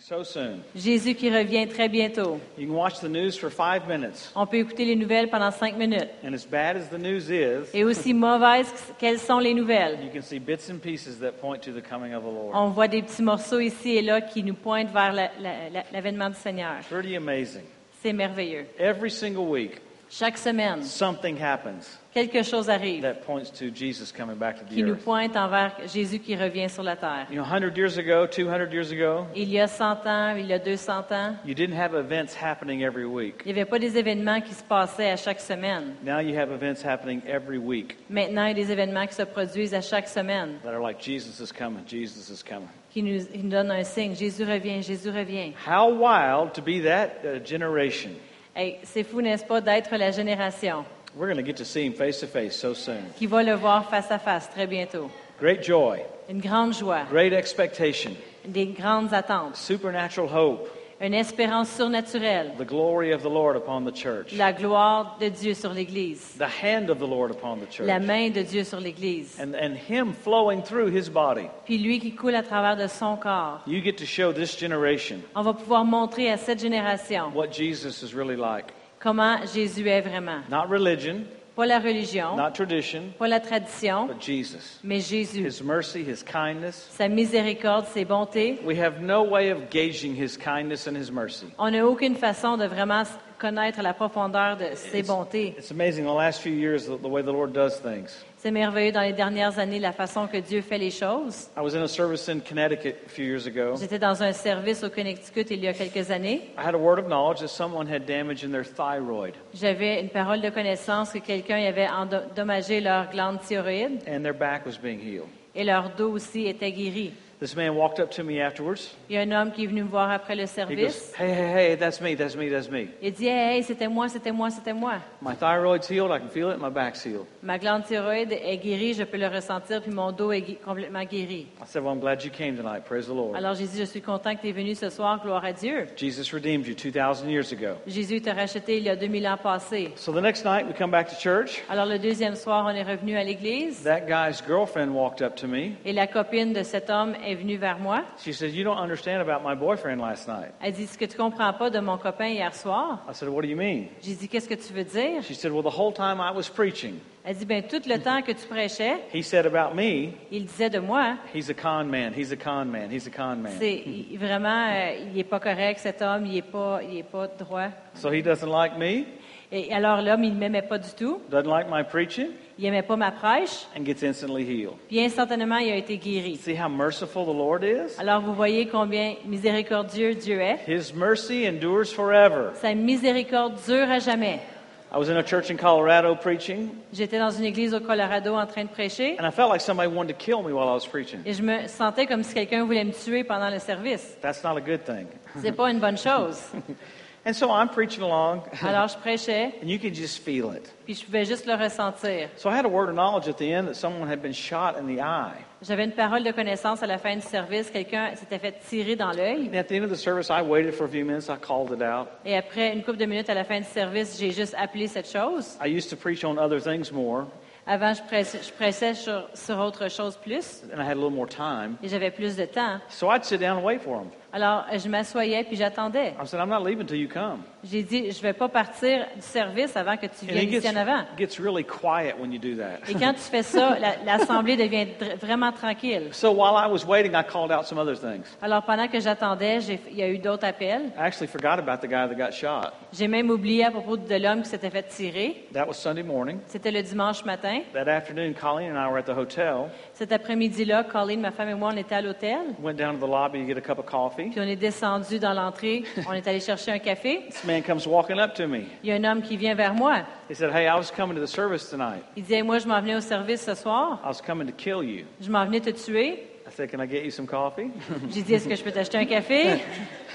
so soon. Jésus qui revient très bientôt. You can watch the news for five minutes, On peut écouter les nouvelles pendant cinq minutes. and as bad as the news is, Et aussi mauvaises qu'elles sont les nouvelles. you can see bits and pieces that point to the coming of the Lord. On voit des petits morceaux ici et là qui nous pointent vers la- la- la- l'avènement du Seigneur. Pretty amazing. C'est merveilleux. Every single week, Chaque semaine, something happens quelque chose arrive that points to Jesus coming back to qui the nous earth. pointe envers Jésus qui revient sur la terre. You know, 100 years ago, 200 years ago, Il y a 100 ans, il y a 200 ans, you didn't have events happening every week. il n'y avait pas des événements qui se passaient à chache semaine. Now you have events happening every week Maintenant, il y a des événements qui se produisent à chaque semaine, that are like Jesus is coming, Jesus is coming. qui nous, qui nous donnent un signe. Jésus revient, Jésus revient. How wild to be that uh, generation. Hey, c'est fou, n'est-ce pas, d'être la génération We're going to get to see him face to face so soon. qui va le voir face à face très bientôt. Great joy, Une grande joie, great expectation, des grandes attentes, supernatural hope, une espérance surnaturelle, the glory of the Lord upon the church, la gloire de Dieu sur l'Église, the hand of the Lord upon the church, la main de Dieu sur l'Église, and, and him flowing through his body. puis lui qui coule à travers de son corps. You get to show this generation On va pouvoir montrer à cette génération what Jesus is really like. comment Jésus est vraiment. Not religion, Pas la religion, not tradition, pas la tradition, but Jesus. mais Jésus. His mercy, his kindness. Sa miséricorde, ses bontés. We have no way of gauging his kindness and his mercy. On n'a aucune façon de vraiment connaître la profondeur de ses bontés. It's amazing the last few years the, the way the Lord does things. C'est merveilleux dans les dernières années la façon que Dieu fait les choses. I was in a service in Connecticut a few years ago. J'étais dans un service au Connecticut il y a quelques années. I had a word of knowledge that someone had damage in their thyroid, J'avais une parole de connaissance que quelqu'un avait endommagé leur glande thyroïde and their back was being healed. et leur dos aussi était guéri. This man walked up to me afterwards. Il y a un homme qui est venu me voir après le He service. goes, Hey, hey, hey, that's me, that's me, that's me. Il dit Hey, hey, c'était moi, c'était moi, c'était moi. My thyroid's healed, I can feel it, my back's healed. Ma glande thyroïde est guérie, je peux le ressentir, puis mon dos est complètement guéri. I said, Well, I'm glad you came tonight. Praise the Lord. Alors j'ai dit Je suis content que tu es venu ce soir, gloire à Dieu. Jesus redeemed you 2,000 years ago. Jésus t'a racheté il y a 2000 ans passés. So the next night, we come back to church. Alors le deuxième soir, on est revenu à l'église That guy's girlfriend walked up to me. et la copine de cet homme est venue vers moi. She said, You don't understand about my boyfriend last night. Elle dit Ce que tu comprends pas de mon copain hier soir? I said, What do you mean? J'ai dit Qu'est-ce que tu veux dire? She said, Well, the whole time I was preaching, Elle dit Ben tout le temps que tu prêchais, he said about me, il disait de moi he's a con man, he's a con man, he's a con man. C'est il- vraiment, euh, il est pas correct cet homme, il est pas, il est pas droit. So he doesn't like me, Et alors l'homme, il m'aimait pas du tout, doesn't like my preaching, il aimait pas ma prêche, and gets instantly healed. puis instantanément il a été guéri. See how merciful the Lord is? Alors vous voyez combien miséricordieux Dieu est? His mercy endures forever. Sa miséricorde dure à jamais. I was in a church in Colorado preaching, J'étais dans une église au Colorado en train de prêcher and I felt like somebody wanted to kill me while I was preaching. et je me sentais comme si quelqu'un voulait me tuer pendant le service. That's not a good thing. C'est pas une bonne chose. And so I'm preaching along, Alors je prêchais, and you can just feel it. puis je pouvais juste le ressentir. So I had a word of knowledge at the end that someone had been shot in the eye. J'avais une parole de connaissance à la fin du service. Quelqu'un s'était fait tirer dans l'œil. At the end of the service, I waited for a few minutes. I called it out. Et après une couple de minutes à la fin du service, j'ai juste appelé cette chose. I used to preach on other things more, Avant, je sur, sur autre chose plus and I had a little more time. et j'avais plus de temps. So I'd sit down and wait for them. Alors, je m'assoyais puis j'attendais. I said, I'm not leaving until you come. J'ai dit, je vais pas partir du service avant que tu viennes ici en avant. gets really quiet when you do that. Et quand tu fais ça, la- l'assemblée devient vraiment tranquille. So while I was waiting, I called out some other things. Alors, pendant que j'attendais, il y a eu d'autres appels. I actually forgot about the guy that got shot. J'ai même oublié à propos de l'homme qui s'était fait tirer. That was Sunday morning. C'était le dimanche matin. That afternoon, Colleen and I were at the hotel. Cet après-midi-là, Colleen, ma femme et moi, on était à l'hôtel. Went down to the lobby to get a cup of coffee. Puis on est descendu dans l'entrée. On est allé chercher un café. This man comes walking up to me. Il y a un homme qui vient vers moi. He said, Hey, I was coming to the service tonight. Il dit, Hey, moi, je m'en venais au service ce soir. I was coming to kill you. Je m'en venais te tuer. I said, Can I get you some coffee? J'ai dit, est-ce que je peux t'acheter un café?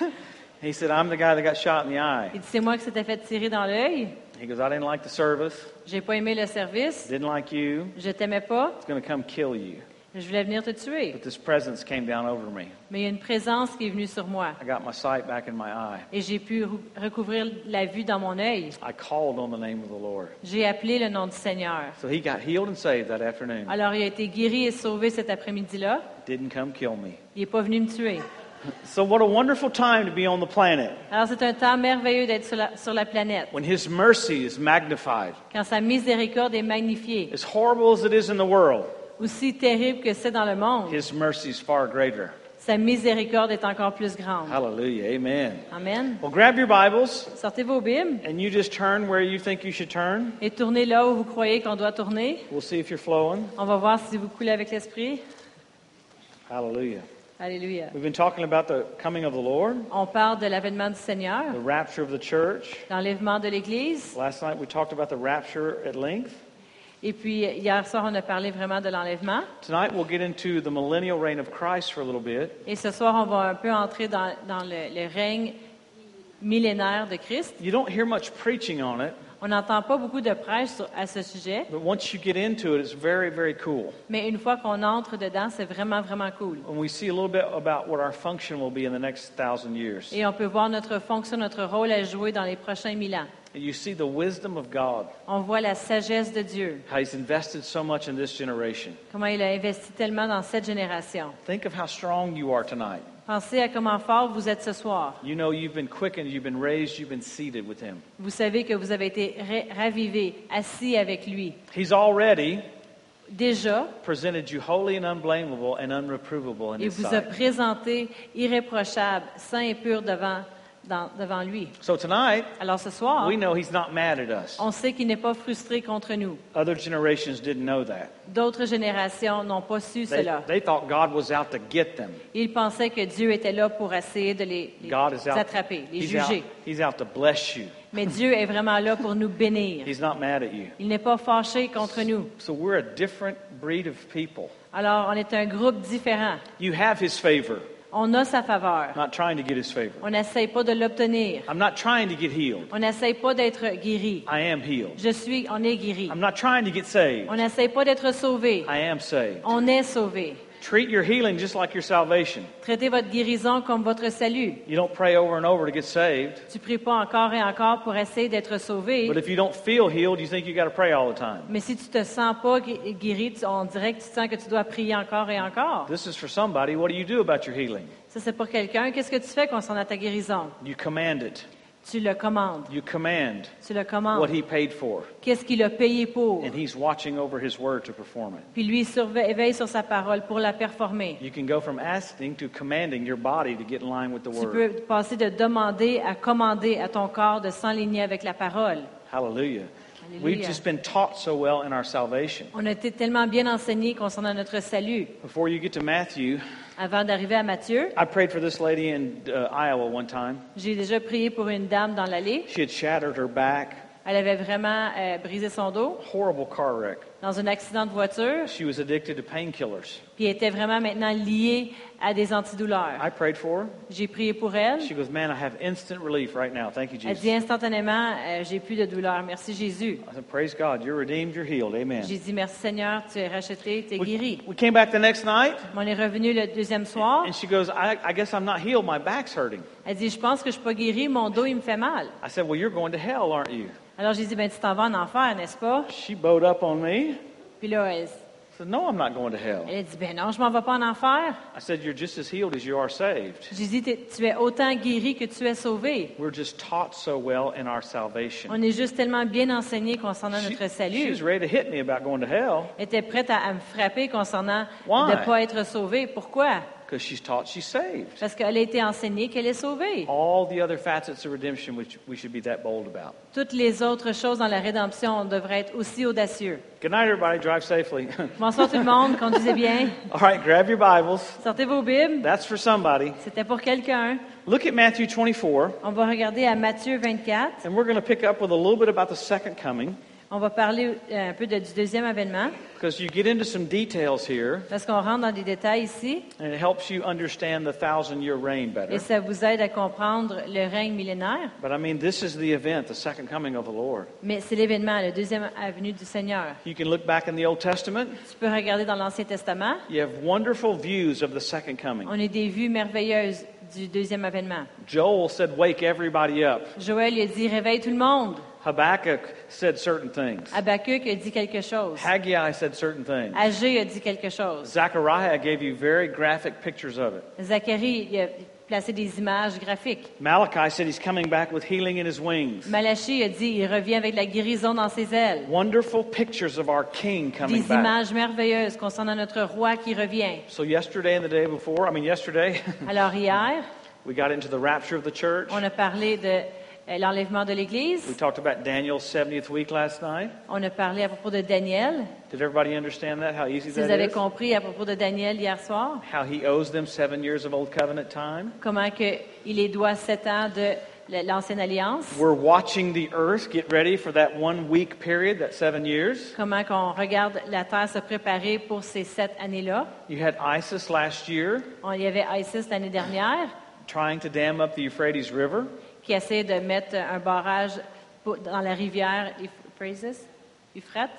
he said, I'm the guy that got shot in the eye. Il dit, c'est moi qui s'était fait tirer dans l'œil. He goes, I didn't like the service, J'ai pas aimé le service. didn't like you. Je t'aimais pas. It's going to come kill you. Je voulais venir te tuer. But this presence came down over me. Mais il y a une présence qui est venue sur moi. I got my sight back in my eye. Et j'ai pu recouvrir la vue dans mon œil. I called on the name of the Lord. J'ai appelé le nom du Seigneur. So he got healed and saved that afternoon. Alors il a été guéri et sauvé cet après-midi-là. Didn't come kill me. Il n'est pas venu me tuer. So, what a wonderful time to be on the planet Alors c'est un temps merveilleux d'être sur la, sur la planète, when His mercy is magnified. quand sa miséricorde est magnifiée. As horrible as it is in the world, Aussi terrible que c'est dans le monde, His mercy is far greater. sa miséricorde est encore plus grande. Hallelujah. Amen. Amen. Well, grab your Bibles Sortez vos Bibles and you just turn where you think you should turn. et tournez là où vous croyez qu'on doit tourner. We'll see if you're flowing. On va voir si vous coulez avec l'Esprit. Hallelujah. Alléluia. We've been talking about the coming of the Lord, On parle de l'avènement du Seigneur, the rapture of the church. l'enlèvement de l'Église. Last night we talked about the rapture at length. Et puis, hier soir, on a parlé vraiment de l'enlèvement. Tonight we'll get into the millennial reign of Christ for a little bit. Et ce soir, on va un peu entrer dans, dans le, le règne millénaire de Christ. You don't hear much preaching on it, On n'entend pas beaucoup de prêches à ce sujet, but once you get into it, it's very, very cool. mais une fois qu'on entre dedans, c'est vraiment, vraiment cool. And we see a little bit about what our function will be in the next thousand years. Et on peut voir notre fonction, notre rôle à jouer dans les prochains mille ans. And you see the wisdom of God, On voit la sagesse de Dieu, how He's invested so much in this generation. comment il a investi tellement dans cette génération. Think of how strong you are tonight. Pensez à comment fort vous êtes ce soir. You know you've been quickened, you've been raised, you've been seated with Him. Vous savez que vous avez été ra- ravivés, assis avec lui. He's already Déjà, presented you holy and unblameable and unreprovable in il vous a présenté irréprochable, saint et pur devant, dans- devant lui. So tonight, Alors ce soir, we know He's not mad at us. on sait qu'il n'est pas frustré contre nous. Other generations didn't know that. D'autres générations n'ont pas su They, cela. they thought God was out to get them. Ils pensaient que Dieu était là pour essayer de les, les God is out. attraper, les he's, out juger. he's out to bless you. Mais Dieu est vraiment là pour nous bénir. He's not mad at you. Il n'est pas fâché contre nous. So we're a different breed of people. Alors, on est un groupe différent. You have His favor. On a sa faveur. I'm not trying to get His favor. On n'essaye pas de l'obtenir. I'm not trying to get healed. On n'essaye pas d'être guéri. I am healed. Je suis, on est guéri. I'm not trying to get saved. On n'essaye pas d'être sauvé. I am saved. On est sauvé. Treat your healing just like your salvation. Traitez votre guérison comme votre salut. You don't pray over and over to get saved. Tu pries pas encore et encore pour essayer d'être sauvé. But if you don't feel healed, you think you got to pray all the time. Mais si tu te sens pas gu- guéri, tu- on dirait que tu sens que tu dois prier encore et encore. This is for somebody. What do you do about your healing? Ça, c'est pour quelqu'un. Qu'est-ce que tu fais concernant ta guérison? You command it. Tu le commandes. You command Tu le what commandes. He paid for. Qu'est-ce qu'il a payé pour? And He's watching over His word to perform it. Puis lui il surveille veille sur sa parole pour la performer. You can go from asking to commanding your body to get in line with the Tu word. peux passer de demander à commander à ton corps de s'enligner avec la parole. Hallelujah. We've just been taught so well in our salvation. On a été tellement bien enseignés concernant notre salut. Before you get to Matthew, Avant d'arriver à Matthieu, I prayed for this lady in uh, Iowa one time. j'ai déjà prié pour une dame dans l'allée. She had shattered her back, Elle avait vraiment euh, brisé son dos horrible car wreck. Dans un accident de voiture, She was addicted to painkillers. puis elle était vraiment maintenant liée à des antidouleurs. I prayed for her. J'ai prié pour elle. She goes, Man, I have instant relief right now. Thank you, Elle Jesus. dit instantanément, euh, j'ai plus de douleur. Merci Jésus. I said, Praise God. You're redeemed. You're healed. Amen. J'ai dit merci Seigneur, tu es racheté, tu es guéri. We, we came back the next night, On est revenu le deuxième soir. and she goes, I, I guess I'm not healed. My back's hurting. Elle dit, je pense que je suis pas guérie, mon dos il me fait mal. I said, Well, you're going to hell, aren't you? Alors j'ai dit, ben tu t'en vas en enfer, n'est-ce pas? She bowed up on me. Puis là, elle, I said, No, I'm not going to hell. elle a dit, ben non, je m'en vais pas en enfer. I said, You're just as healed as you are saved. J'ai dit, T'es- tu es autant guéri que tu es sauvé. We're just taught so well in our salvation. On est juste tellement bien enseigné concernant She, notre she salut. was ready to hit me about going to hell Elle était prête à, à me frapper concernant Why? de ne pas être sauvée. Pourquoi? Because she's taught she's saved. Parce qu'elle a été enseignée qu'elle est sauvée. All the other facets of redemption, which we should be that bold about. Toutes les autres choses dans la rédemption, on devrait être aussi audacieux. Good night, everybody. Drive safely. Bonsoir tout le monde, conduisez bien. All right, grab your Bibles. Sortez vos Bibles. That's for somebody. C'était pour quelqu'un. Look at Matthew 24, On va regarder à Matthieu 24. and we're going to pick up with a little bit about the second coming, On va parler euh, un peu de- du deuxième avènement, because you get into some details here, parce qu'on rentre dans des détails ici, and it helps you understand the thousand year reign et better. ça vous aide à comprendre le règne millénaire. But I mean, this is the event, the second coming of the Lord. Mais c'est l'événement, le deuxième avenue du Seigneur. You can look back in the Old Testament. Tu peux regarder dans l'Ancien Testament. You have wonderful views of the second coming. On a des vues merveilleuses du deuxième avènement. Joel said, Wake everybody up. Joël il a dit réveille tout le monde. Habakkuk said certain things. Habakkuk a dit quelque chose. Haggai said certain things. Agé a dit quelque chose. Zechariah gave you very graphic pictures of it. Zacharie il a placer des images graphiques. Malachi said he's coming back with healing in his wings. Malachie a dit, il revient avec la guérison dans ses ailes. Wonderful pictures of our King coming Des back. images merveilleuses concernant notre roi qui revient. So yesterday and the day before, I mean yesterday, Alors hier, we got into the rapture of the church. on a parlé de l'enlèvement de We l'Église. talked about Daniel's 70th week last night. On a parlé à propos de Daniel. Did everybody understand that? How easy Si vous that avez is? compris à propos de Daniel hier soir, How he owes them seven years of old covenant time? comment que il les doit sept ans de l'ancienne alliance, We're watching the earth get ready for that one week period, that seven years. comment qu'on regarde la terre se préparer pour ces sept années-là. You had ISIS last year On, il y avait ISIS l'année dernière trying to dam up the Euphrates River. Qui essayait de mettre un barrage dans la rivière Euphrates, Euphrates.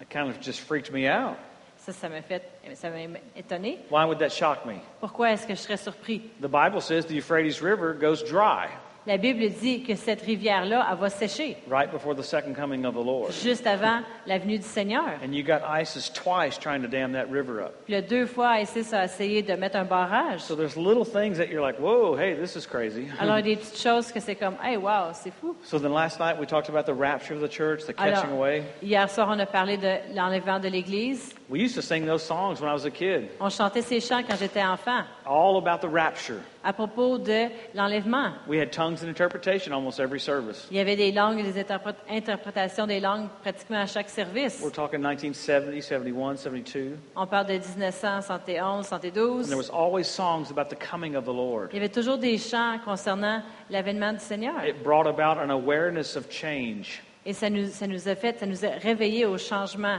It kind of just freaked me out. Ça, ça m'a fait, ça m'a étonné. Why would that shock me? Pourquoi est-ce que je serais surpris? The Bible says the Euphrates River goes dry La Bible dit que cette rivière-là, elle va sécher right before the second coming of the Lord. juste avant la venue du Seigneur. And you got ISIS twice trying to dam that river up. Puis deux fois, ISIS a essayé de mettre un barrage. So there's little things that you're like, whoa, hey, this is crazy. Alors, il y a des petites choses que c'est comme, hey, wow, c'est fou. So then last night we talked about the rapture of the church, the Alors, catching away. hier soir, on a parlé de l'enlèvement de l'Église. We used to sing those songs when I was a kid, On chantait ces chants quand j'étais enfant all about the rapture. à propos de l'enlèvement. We had tongues and interpretation almost every service. Il y avait des langues et des interprét- interprétations des langues pratiquement à chaque service. We're talking 1970, 71, 72. On parle de 1971, 72. And there was always songs about the coming of the Lord. Il y avait toujours des chants concernant l'avènement du Seigneur. It brought about an awareness of change. Et ça nous, ça nous a fait, ça nous a réveillés au changement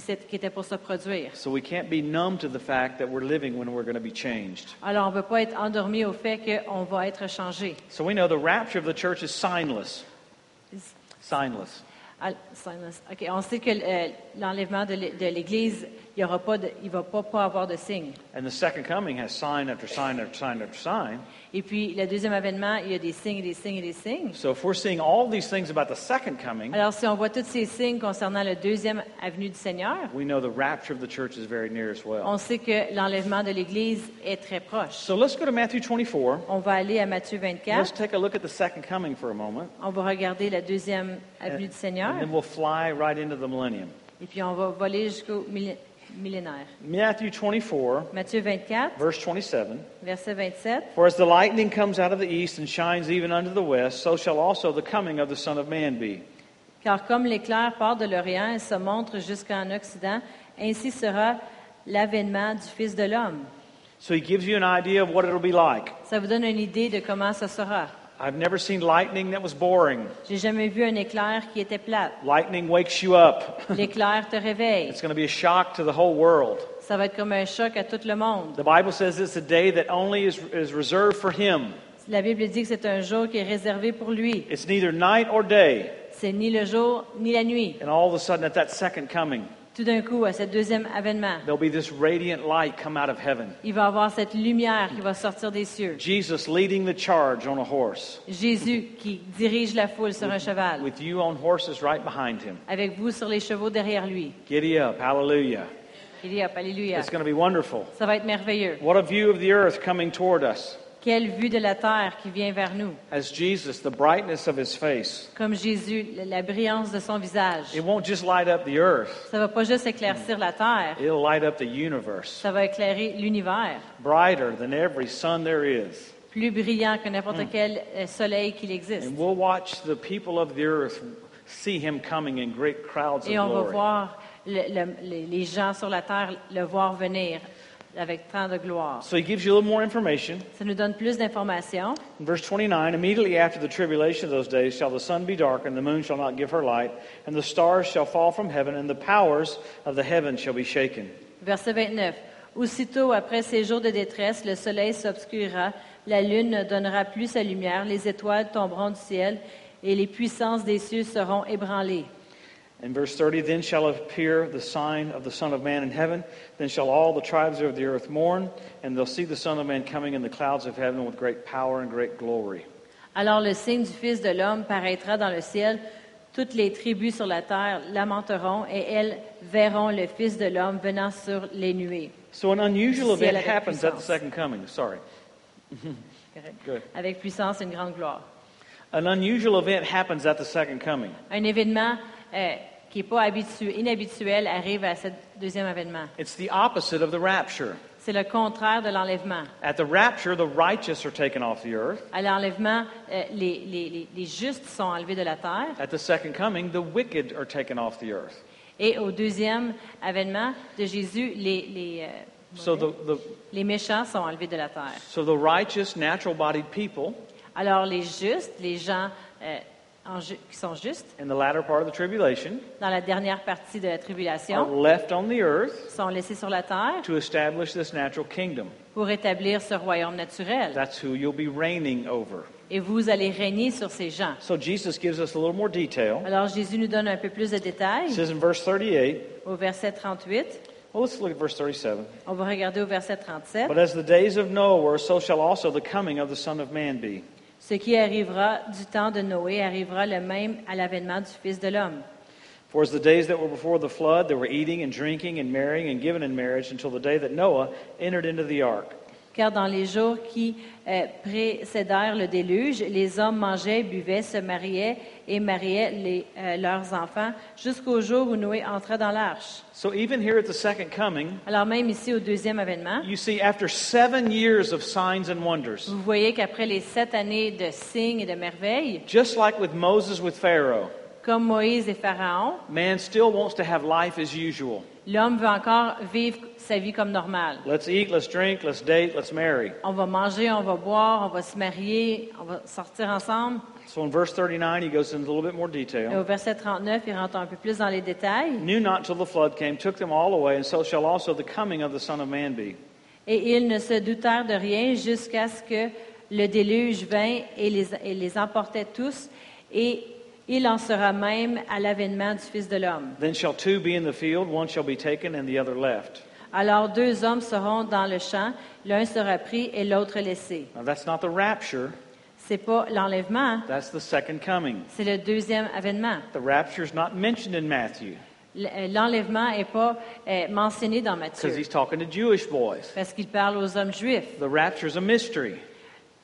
qui, était pour se produire. So we can't be numb to the fact that we're living when we're going to be changed. Alors, on ne peut pas être endormi au fait qu'on va être changé. So we know the rapture of the church is signless. Signless. Al- silence. OK, on sait que euh, l'enlèvement de de il ne va pas, pas avoir de signe. And the second coming has sign after sign after sign after sign. Et puis, le deuxième avènement, il y a des signes, et des signes et des signes. So if we're seeing all these things about the second coming, Alors, si on voit tous ces signes concernant le deuxième avenue du Seigneur, we know the rapture of the church is very near as well. on sait que l'enlèvement de l'Église est très proche. So let's go to Matthew 24. On va aller à Matthieu Let's 24. take a look at the second coming for a moment. On va regarder la deuxième avenue du Seigneur. And then we'll fly right into the millennium. Et puis, on va voler jusqu'au millé- millénaire. Matthew 24, Matthieu 24, verse 27. verset 27. For as the lightning comes out of the east and shines even unto the west, so shall also the coming of the Son of Man be. Car comme l'éclair part de l'Orient et se montre jusqu'en Occident, ainsi sera l'avènement du Fils de l'homme. So he gives you an idea of what it'll be like. Ça vous donne une idée de comment ça sera. I've never seen lightning that was boring. J'ai jamais vu un éclair qui était plate. Lightning wakes you up. L'éclair te réveille. It's going to be a shock to the whole world. Ça va être comme un choc à tout le monde. The Bible says it's a day that only is, is reserved for him. La Bible dit que c'est un jour qui est réservé pour lui. It's neither night or day. C'est ni le jour ni la nuit. And all of a sudden, at that second coming, Tout d'un coup, à ce deuxième avènement, there'll be this radiant light come out of heaven. il va avoir cette lumière qui va sortir des cieux. Jesus leading the charge on a horse, Jésus qui dirige la foule sur un cheval, with you on horses right behind him. avec vous sur les chevaux derrière lui. Giddy up, hallelujah. Dit, hop, alléluia. It's going to be wonderful. Ça va être merveilleux. What a view of the earth coming toward us. Quelle vue de la terre qui vient vers nous. As Jesus, the brightness of his face. Comme Jésus, la- la brillance de son visage. It won't just light up the earth, Ça va pas juste éclaircir la terre, it'll light up the universe. ça va éclairer l'univers. Brighter than every sun there is. Plus brillant que n'importe quel euh, soleil qu'il existe. And we'll watch the people of the earth see him coming in great crowds of Et on va voir le- le- les les gens sur la terre le voir venir avec tant de gloire. So he gives you a little more information. Ça nous donne plus d'informations. In verse 29, immediately after the tribulation of those days shall the sun be darkened, the moon shall not give her light, and the stars shall fall from heaven, and the powers of the heaven shall be shaken. Verset 29. Aussitôt après ces jours de détresse, le soleil s'obscurera, la lune ne donnera plus sa lumière, les étoiles tomberont du ciel et les puissances des cieux seront ébranlées. In verse 30, then shall appear the sign of the Son of Man in heaven. Then shall all the tribes of the earth mourn, and they'll see the Son of Man coming in the clouds of heaven with great power and great glory. Alors le signe du Fils de l'homme paraîtra dans le ciel. Toutes les tribus sur la terre lamenteront et elles verront le Fils de l'homme venant sur les nuées. So an unusual Ciel event avec happens at the puissance. second coming. Sorry. correct. Good. Avec puissance et une grande gloire. An unusual event happens at the second coming. Un événement euh, qui n'est pas habitu- inhabituel arrive à ce deuxième événement. It's the opposite of the rapture. C'est le contraire de l'enlèvement. At the rapture, the righteous are taken off the earth. À l'enlèvement, euh, les, les- les- les justes sont enlevés de la terre. At the second coming, the wicked are taken off the earth. Et au deuxième événement de Jésus, les, les, euh, So the, the, les méchants sont enlevés de la terre. so the righteous, natural bodied people Alors les justes, les gens euh, en ju- qui sont justes, in the latter part of the tribulation dans la dernière partie de la are tribulation, left on the earth sont laissés sur la terre to establish this natural kingdom. pour établir ce royaume naturel. That's who you'll be reigning over. Et vous allez régner sur ces gens. So Jesus gives us a little more detail. Alors Jésus nous donne un peu plus de It détails says in verse 38, au verset 38. well, let's look at verse 37. On va regarder au verset 37. But as the days of Noah were, so shall also the coming of the Son of Man be. Ce qui arrivera du temps de Noé arrivera le même à l'avènement du Fils de l'homme. For as the days that were before the flood, they were eating and drinking and marrying and giving in marriage until the day that Noah entered into the ark. Car dans les jours qui euh, précédèrent le déluge, les hommes mangeaient, buvaient, se mariaient et mariaient les- euh, leurs enfants jusqu'au jour où Noé entra dans l'arche. So even here at the second coming, Alors même ici au deuxième avènement, you see after seven years of signs and wonders, vous voyez qu'après les sept années de signes et de merveilles, just like with Moses with Pharaoh, comme Moïse et Pharaon, man still wants to have life as usual. L'homme veut encore vivre sa vie comme normale. Let's eat, let's drink, let's date, let's marry. On va manger, on va boire, on va se marier, on va sortir ensemble. So in verse 39, he goes into a little bit more Et au detail. verset 39, il rentre un peu plus dans les détails. Knew not till the flood came, took them all away, and so shall also the coming of the Son of Man be. Et ils ne se doutèrent de rien jusqu'à ce que le déluge vint et les, et les emportait tous. Et il en sera même à l'avènement du Fils de l'homme. Then shall two be in the field, one shall be taken, and the other left. Alors deux hommes seront dans le champ, l'un sera pris et l'autre laissé. Now that's not the rapture, C'est pas l'enlèvement, that's the second coming. c'est le deuxième avènement. The rapture is not mentioned in Matthew L- euh, L'enlèvement n'est pas euh, mentionné dans because Matthieu he's talking to Jewish boys. parce qu'il parle aux hommes juifs. The rapture is a mystery.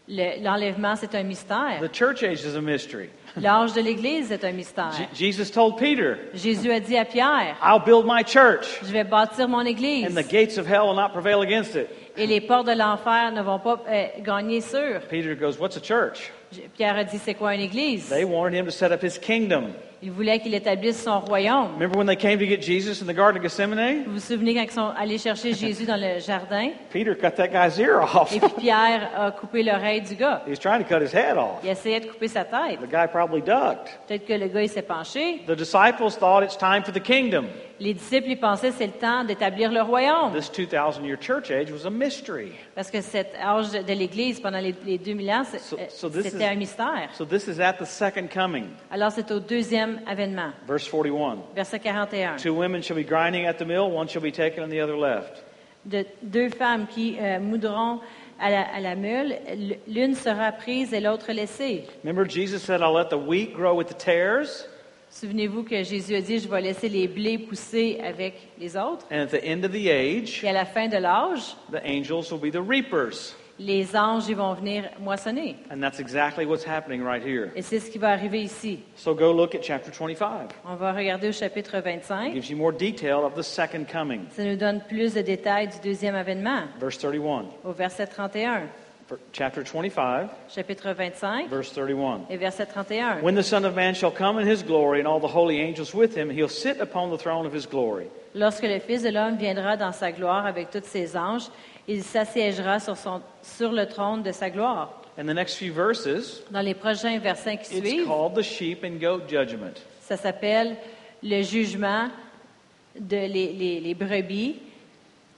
Le- L'enlèvement, c'est un mystère. The church age is a mystery. L'âge de l'Église est un mystère. Je- Jesus told Peter, Jésus a dit à Pierre, I'll build my church, je vais bâtir mon Église and the gates of hell will not prevail against it. et les portes de l'enfer ne vont pas euh, gagner sur. Peter goes, What's a church? Pierre a dit, c'est quoi une Église? They wanted him to set up his kingdom. Il voulait qu'il établisse son royaume. Remember when they came to get Jesus in the Garden of Gethsemane? Vous vous souvenez quand ils sont allés chercher Jésus dans le jardin? Peter cut that guy's ear off. et puis Pierre a coupé l'oreille du gars. He's trying to cut his head off. Il essayait de couper sa tête. The guy probably ducked. Peut-être que le gars, il s'est penché. The disciples thought it's time for the kingdom. Les disciples, ils pensaient c'est le temps d'établir le royaume. This 2,000 year church age was a mystery. Parce que cet âge de l'Église, pendant les, les 2000 ans, So- euh, so this c'était is- un mystère. So this is at the second coming. Alors, c'est au deuxième avènement, Verse 41. verset 41. Two women shall be grinding at the mill, one shall be taken and the other left. De deux femmes qui euh, moudront à la, à la mule, l- l'une sera prise et l'autre laissée. Remember, Jesus said, I'll let the wheat grow with the tares, Souvenez-vous que Jésus a dit, je vais laisser les blés pousser avec les autres. and at the end of the age, Puis à la fin de l'âge, the angels will be the reapers. les anges ils vont venir moissonner. And that's exactly what's happening right here. Et c'est ce qui va arriver ici. So go look at chapter 25. On va regarder au chapitre It 25. gives you more detail of the second coming. Ça nous donne plus de détails du deuxième avènement. Verse 31. Au verset 31, For- Chapter 25, chapitre 25 verse 31. et verset 31. When the Son of Man shall come in his glory and all the holy angels with him, he'll sit upon the throne of his glory. Lorsque le Fils de l'homme viendra dans sa gloire avec tous ses anges, il s'assiégera sur, son- sur le trône de sa gloire. And the next few verses, Dans les prochains versets qui it's suivent, called the sheep and goat judgment. ça s'appelle le jugement de les, les- les brebis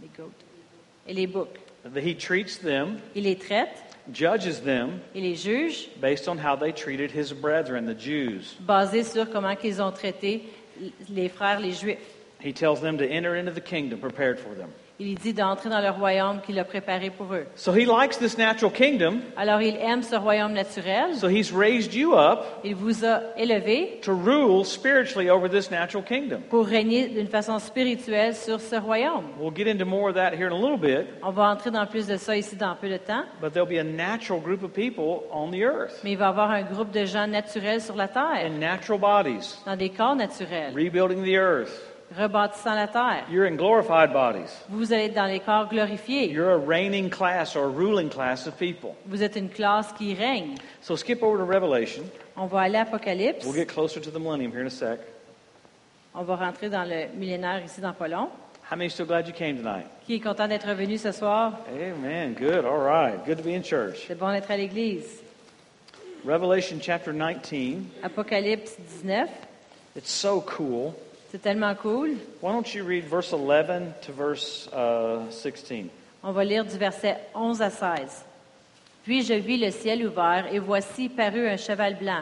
les goats, et les boucs. That he treats them, Il les traite, judges them, il les juge, based on how they treated his brethren, the Jews. basé sur comment ils ont traité les frères, les Juifs. He tells them to enter into the kingdom prepared for them. Il dit d'entrer dans le royaume qu'il a préparé pour eux. So he likes this natural kingdom. Alors il aime ce royaume naturel. So he's raised you up Il vous a élevé to rule spiritually over this natural kingdom. pour régner d'une façon spirituelle sur ce royaume. We'll get into more of that here in a little bit, On va entrer dans plus de ça ici dans peu de temps, but there'll be a natural group of people on the earth mais il va y avoir un groupe de gens naturels sur la terre, in natural bodies, dans des corps naturels, rebuilding the earth. Rebâtissant la terre. You're in glorified bodies. Vous allez être dans les corps glorifiés. You're a reigning class or a ruling class of people. Vous êtes une classe qui règne. So skip over to Revelation. On va aller à Apocalypse. We'll get closer to the millennium here in a sec. On va rentrer dans le millénaire ici dans pas long. How many are still glad you came tonight? Qui est content d'être revenu ce soir? Amen. Good. All right. Good to be in church. C'est bon d'être à l'église. Revelation chapter 19. Apocalypse 19. It's so cool. C'est tellement cool. Why don't you read verse 11 to verse uh, 16? On va lire du verset 11 à 16. Puis je vis le ciel ouvert, et voici parut un cheval blanc.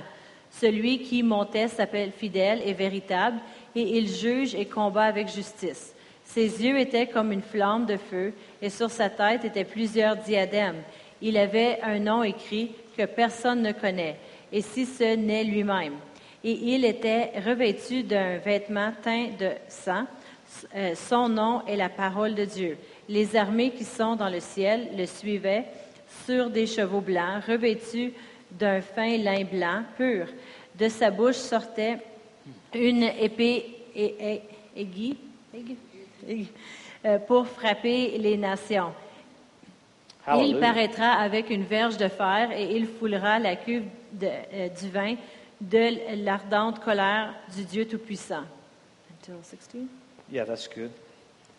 Celui qui montait s'appelle fidèle et véritable, et il juge et combat avec justice. Ses yeux étaient comme une flamme de feu, et sur sa tête étaient plusieurs diadèmes. Il avait un nom écrit que personne ne connaît, et si ce n'est lui-même. Et il était revêtu d'un vêtement teint de sang. Euh, son nom est la parole de Dieu. Les armées qui sont dans le ciel le suivaient sur des chevaux blancs, revêtus d'un fin lin blanc pur. De sa bouche sortait une épée ai- ai- aiguë, euh, pour frapper les nations. Il paraîtra avec une verge de fer et il foulera la cuve de- euh, du vin de l'ardente colère du Dieu Tout-Puissant. Until 16. Yeah, that's good.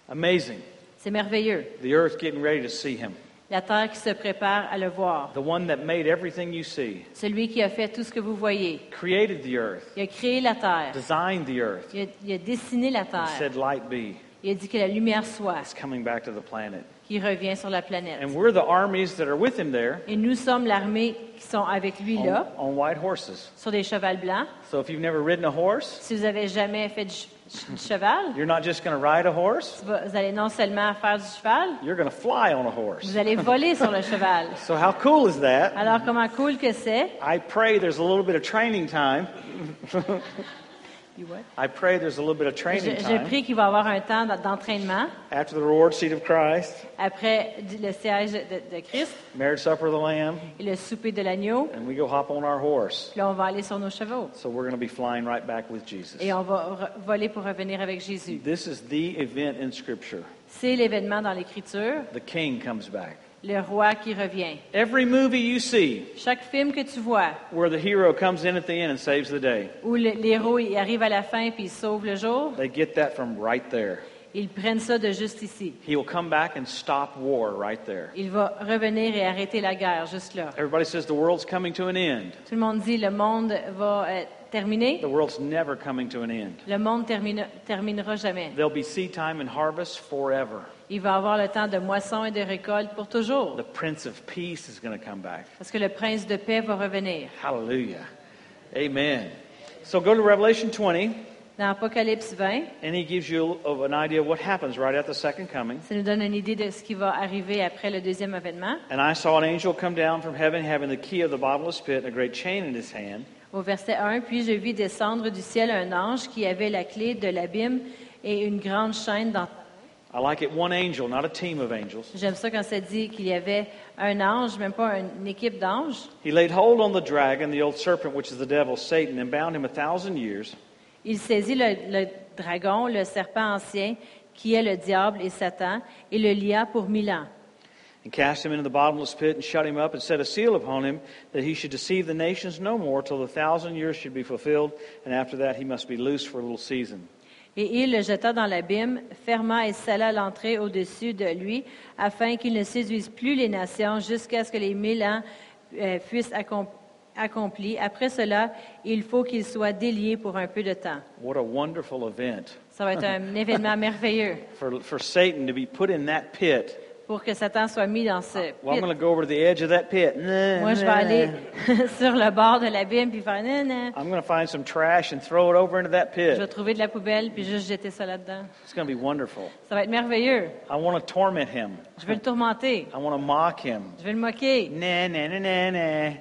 Amazing. C'est merveilleux. The earth getting ready to see him. La terre qui se prépare à le voir. The one that made everything you see, Celui qui a fait tout ce que vous voyez. created the earth, Il a créé la terre. designed the earth, Il a, il a dessiné la and terre. said, Light be. Il a dit que la lumière soit, It's coming back to the planet. Qui revient sur la planète. And we're the armies that are with him there Et nous sommes l'armée qui sont avec lui on, là, on white horses. sur des chevals blancs. So if you've never ridden a horse, Si vous avez jamais fait du, ch- du cheval, you're not just going to ride a horse, vous vous allez non seulement faire du cheval, you're going to fly on a horse. vous allez voler sur le cheval. So how cool is that? Alors comment cool que c'est? I pray there's a little bit of training time. I pray there's a little bit of Je, training je time prie qu'il va y avoir un temps d'entraînement after the reward seat of Christ, après le siège de, de Christ marriage supper of the Lamb, et le souper de l'agneau. and we go hop on our horse. Puis là, on va aller sur nos chevaux. So we're going to be flying right back with Jesus. Et on va re- voler pour revenir avec Jésus. This is the event in Scripture. C'est l'événement dans l'Écriture, The King comes back. Le roi qui revient. Every movie you see Chaque film que tu vois, where the hero comes in at the end and saves the day, où l'héros arrive à la fin puis il sauve le jour, they get that from right there. ils prennent ça de juste ici. He will come back and stop war right there. Il va revenir et arrêter la guerre juste là. Everybody says the world's coming to an end. Tout le monde dit le monde va euh, terminer. The world's never coming to an end. Le monde termine- terminera jamais. There'll be seed time and harvest forever. Il va avoir le temps de moisson et de récolte pour toujours. The Prince of Peace is going to come back. Parce que le prince de paix va revenir. Hallelujah. Amen. So go to Revelation 20, Dans Apocalypse 20, and he gives you an idea of what happens right at the second coming. ça nous donne une idée de ce qui va arriver après le deuxième événement. And I saw an angel come down from heaven having the key of the bottomless pit and a great chain in his hand. Au verset 1, puis je vis descendre du ciel un ange qui avait la clé de l'abîme et une grande chaîne dans... I like it one angel, not a team of angels. J'aime ça quand ça dit qu'il y avait un ange, même pas une équipe d'anges. He laid hold on the dragon, the old serpent, which is the devil, Satan, and bound him a thousand years. Il saisit le, le dragon, le serpent ancien, qui est le diable et Satan, et le lia pour mille ans. and cast him into the bottomless pit and shut him up and set a seal upon him that he should deceive the nations no more till the thousand years should be fulfilled and after that he must be loosed for a little season Et il le jeta dans l'abîme, ferma et scella l'entrée au-dessus de lui, afin qu'il ne séduise plus les nations jusqu'à ce que les mille ans euh, fussent accom- accomplis. Après cela, il faut qu'il soit délié pour un peu de temps. what a wonderful event Ça va être un événement merveilleux for, for satan to be put in that pit pour que Satan soit mis dans ce Well, I'm pit. going to go over to the edge of that pit. Moi, je vais aller sur le bord de l'abîme puis faire non, non. I'm going to find some trash and throw it over into that Je vais pit. trouver de la poubelle puis juste jeter ça là-dedans. It's going to be wonderful. Ça va être merveilleux. I want to torment him. Je vais le tourmenter. I want to mock him. Je vais le moquer. Nah, nah, nah, nah, nah.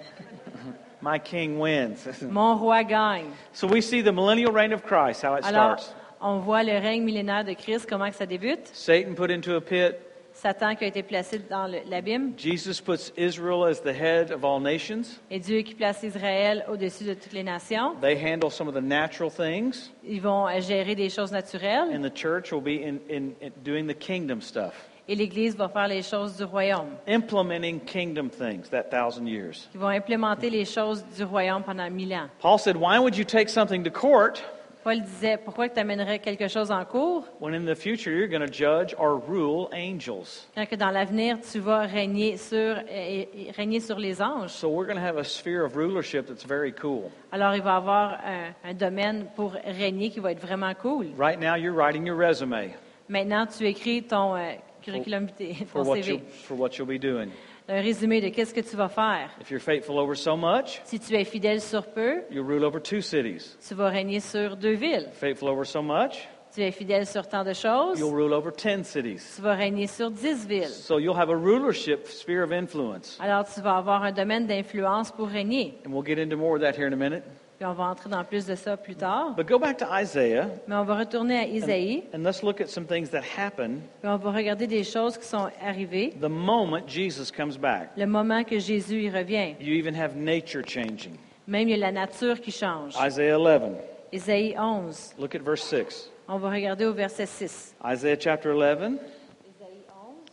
My king wins. Mon roi gagne. so we see the millennial reign of Christ, how it Alors, starts. on voit le règne millénaire de Christ, comment que ça débute. Satan put into a pit. Satan qui a été placé dans l'abîme Jesus puts Israel as the head of all nations. et Dieu qui place Israël au-dessus de toutes les nations. They handle some of the natural things, Ils vont euh, gérer des choses naturelles and the church will be in, in, in doing the kingdom stuff, et l'Église va faire les choses du royaume. implementing kingdom things that thousand years. Ils vont implémenter les choses du royaume pendant mille ans. Paul said, Why would you take something to court Paul disait, pourquoi tu amènerais quelque chose en cours? When in the future you're going to judge or rule angels? quand que dans l'avenir, tu vas régner sur, euh, et- et régner sur les anges? So we're going to have a sphere of rulership that's very cool. Alors, il va y avoir un, un domaine pour régner qui va être vraiment cool. Right now, you're writing your resume Maintenant, tu écris ton euh, curriculum vitae, for ton what, CV, you'll, for what you'll be doing. Un résumé de qu'est-ce que tu vas faire. If you're faithful over so much, Si tu es fidèle sur peu, you'll rule over two cities. tu vas régner sur deux villes. Faithful over so much, Tu es fidèle sur tant de choses, you'll rule over ten cities. tu vas régner sur dix villes. So you'll have a rulership sphere of influence. Alors, tu vas avoir un domaine d'influence pour régner. And we'll get into more of that here in a minute. Puis on va entrer dans plus de ça plus tard. But go back to Isaiah Mais on va retourner à Isaïe, and let's look at some things that happen puis on va regarder des choses qui sont arrivées the moment Jesus comes back. le moment que Jésus y revient. You even have nature changing. Même il y a la nature qui change. Isaiah 11, Isaïe 11. look at verse 6. On va regarder au verset 6. Isaiah chapter 11,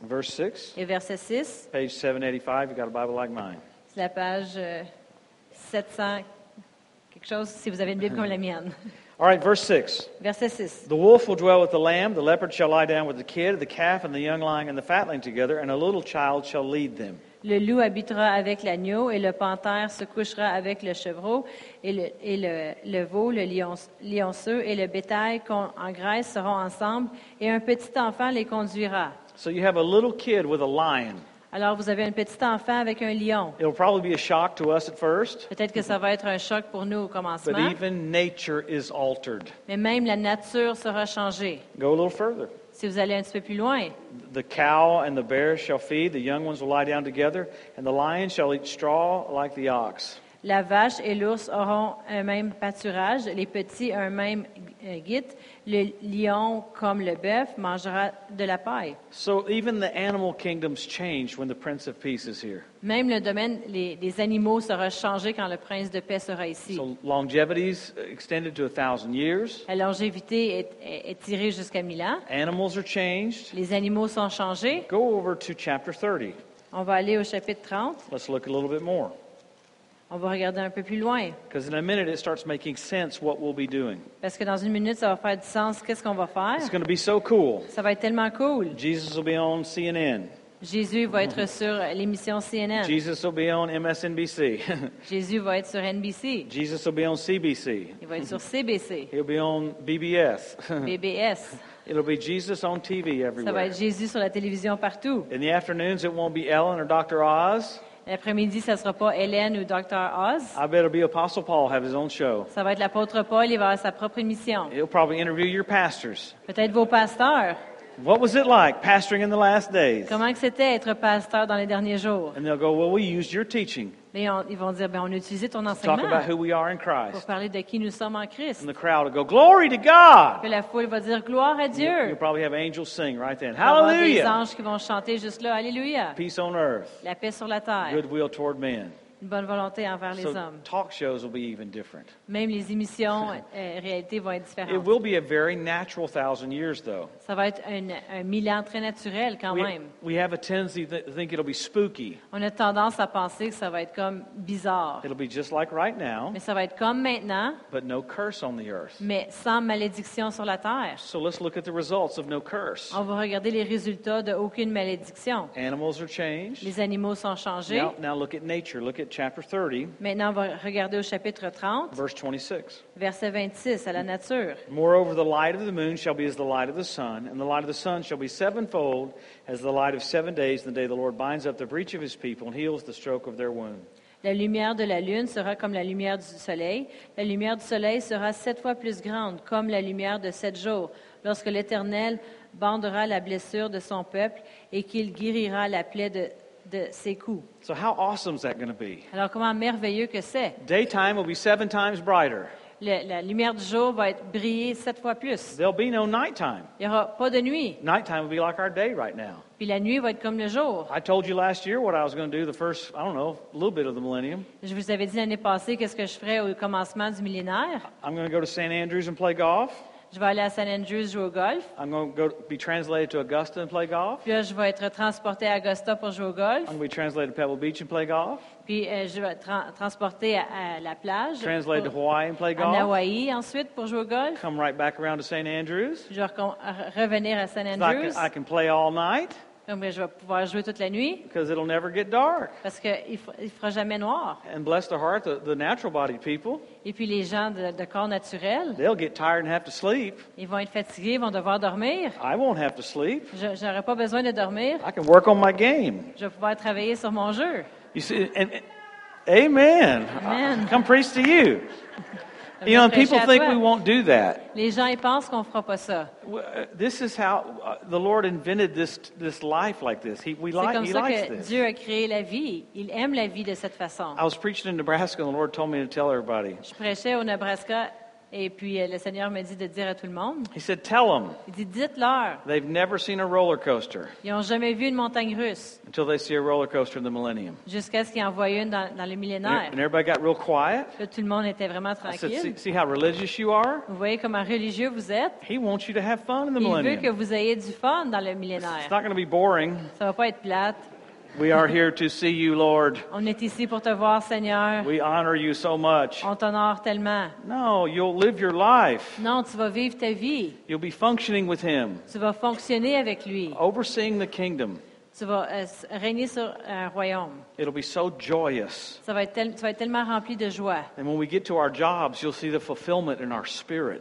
verse 6, Et verset 6, page 785. You got a Bible like mine. c'est la page euh, 700, quelque chose, si vous avez une Bible comme la mienne. All right, verse 6. Verset 6. The wolf will dwell with the lamb, the leopard shall lie down with the kid, the calf and the young lion and the fatling together, and a little child shall lead them. Le loup habitera avec l'agneau et le panthère se couchera avec le chevreau et le, et le, le veau, le lion, lionceau et le bétail qu'on- en graisse seront ensemble et un petit enfant les conduira. So you have a little kid with a lion. Alors vous avez un petit enfant avec un lion. It'll probably be a shock to us at first, Peut-être que ça va être un choc pour nous au but commencement, even nature is altered. mais même la nature sera changée. Go a little further. Si vous allez un petit peu plus loin, The cow and the bear shall feed, the young ones will lie down together, and the lion shall eat straw like the ox. la vache et l'ours auront un même pâturage, les petits un même euh, guide, le lion comme le bœuf mangera de la paille. So even the animal kingdoms change when the Prince of Peace is here. Même le domaine les, des animaux sera changé quand le prince de paix sera ici. So longevity is extended to a thousand years. La longévité est, est- est tirée jusqu'à mille ans. Animals are changed. Les animaux sont changés. Go over to chapter 30. On va aller au chapitre 30. Let's look a little bit more. On va regarder un peu plus loin. Because in a minute it starts making sense what we'll be doing. Parce que dans une minute, ça va faire du sens. Qu'est-ce qu'on va faire? It's going to be so cool. Ça va être tellement cool. Jesus will be on CNN. Jésus va être sur l'émission CNN. Jesus will be on MSNBC. Jésus va être sur NBC. Jesus will be on CBC. Il va être sur CBC, He'll be on BBS. BBS. It'll be Jesus on TV Ça va everywhere. être Jésus sur la télévision partout. In the afternoons, it won't be Ellen or Dr. Oz. L'après-midi, ça ne sera pas Hélène ou Dr. Oz. I bet it'll be Apostle Paul have his own show. Ça va être l'apôtre Paul. Il va avoir sa propre émission. He'll probably interview your pastors. Peut-être vos pasteurs. What was it like pastoring in the last days? Comment que c'était être pasteur dans les derniers jours? And they'll go, Well, we used your teaching Et on- ils vont dire, ben, on a utilisé ton talk enseignement about who we are in pour Christ. parler de qui nous sommes en Christ. And the crowd will go, Glory to God. Que la foule va dire, gloire à Dieu. you'll probably have angels sing right then. Il va y avoir des Hallelujah. anges qui vont chanter juste là, Alléluia. Peace on earth, La paix sur la terre. goodwill toward men. Une bonne volonté envers les So hommes. talk shows will be even different. Même les émissions, euh, réalité, vont être It différentes. will be a very natural thousand years, though. Ça va être un, un mille ans très naturel quand We, même. we have a tendency to think it'll be spooky. On a tendance à penser que ça va être comme bizarre. It'll be just like right now, Mais ça va être comme maintenant, but no curse on the earth. mais sans malédiction sur la terre. So let's look at the results of no curse. On va regarder les résultats de aucune malédiction. Animals are changed. Les animaux sont changés. Now, now look at nature. Look at at chapter 30, Maintenant, on va regarder au chapitre 30, verse 26. verset 26, à la nature. Moreover, the light of the moon shall be as the light of the sun, and the light of the sun shall be sevenfold as the light of seven days, in the day the Lord binds up the breach of his people and heals the stroke of their wound. La lumière de la lune sera comme la lumière du soleil. La lumière du soleil sera sept fois plus grande, comme la lumière de sept jours, lorsque l'Éternel bandera la blessure de son peuple et qu'il guérira la plaie de, de ses coups. So, how awesome is that going to be? Alors, comment merveilleux que c'est! Daytime will be seven times brighter. Le- la lumière du jour va être briller sept fois plus. There'll be no nighttime. Il n'y aura pas de nuit. Nighttime will be like our day right now. Puis la nuit va être comme le jour. I told you last year what I was going to do the first, I don't know, a little bit of the millennium. Je vous avais dit l'année passée qu'est-ce que je ferais au commencement du millénaire. I'm going to go to St. Andrews and play golf. Je vais aller à San Andrews jouer au golf. I'm going to go be translated to Augusta and play golf. Puis là, je vais être transporté à Augusta pour jouer au golf. I'm going to be translated to Pebble Beach and play golf. Puis euh, je vais être tra- transporté à, à la plage. Translated to Hawaii and play en golf. Hawaï ensuite pour jouer au golf. Come right back around to St. Andrews. Je vais recon- revenir à San So I Andrews. can, I can play all night Donc, je vais pouvoir jouer toute la nuit because it'll never get dark. parce qu'il ne fera jamais noir. And bless the heart, the, the natural bodied people, Et puis les gens de, de corps naturel, they'll get tired and have to sleep. ils vont être fatigués, ils vont devoir dormir. I won't have to sleep. Je n'aurai pas besoin de dormir. I can work on my game. Je vais pouvoir travailler sur mon jeu. You see, and, and- amen. Amen. Come preach to you. You know, and people think we won't do that. Les gens ils pensent qu'on fera pas ça. Uh, This is how uh, the Lord invented this this life like this. He we like comme He ça likes que this. Dieu a créé la vie. Il aime la vie de cette façon. I was preaching in Nebraska, and the Lord told me to tell everybody. Je prêchais au Nebraska et puis euh, le Seigneur m'a dit de dire à tout le monde. He said, "Tell them Il dit dites-leur, they've never seen a roller coaster ils n'ont jamais vu une montagne russe until they see a roller coaster in the millennium." jusqu'à ce qu'ils en voient une dans, dans le And, millénaire. and everybody got real quiet. Là, tout le monde était vraiment I said, see, tranquille. "See how religious you are? Vous voyez comment religieux vous êtes? He wants you to have fun in the Il veut que millennium. vous ayez du fun dans le It's millénaire. not going to be boring. Ça va pas être plate. We are here to see you, Lord. On est ici pour te voir, Seigneur. We honor you so much." On t'honore tellement. No, you'll live your life. Non, tu vas vivre ta vie. You'll be functioning with Him, Tu vas fonctionner avec lui. overseeing the kingdom. Tu vas euh, régner sur un royaume. It'll be so joyous. Ça va être tel- tu vas être tellement rempli de joie. And when we get to our jobs, you'll see the fulfillment in our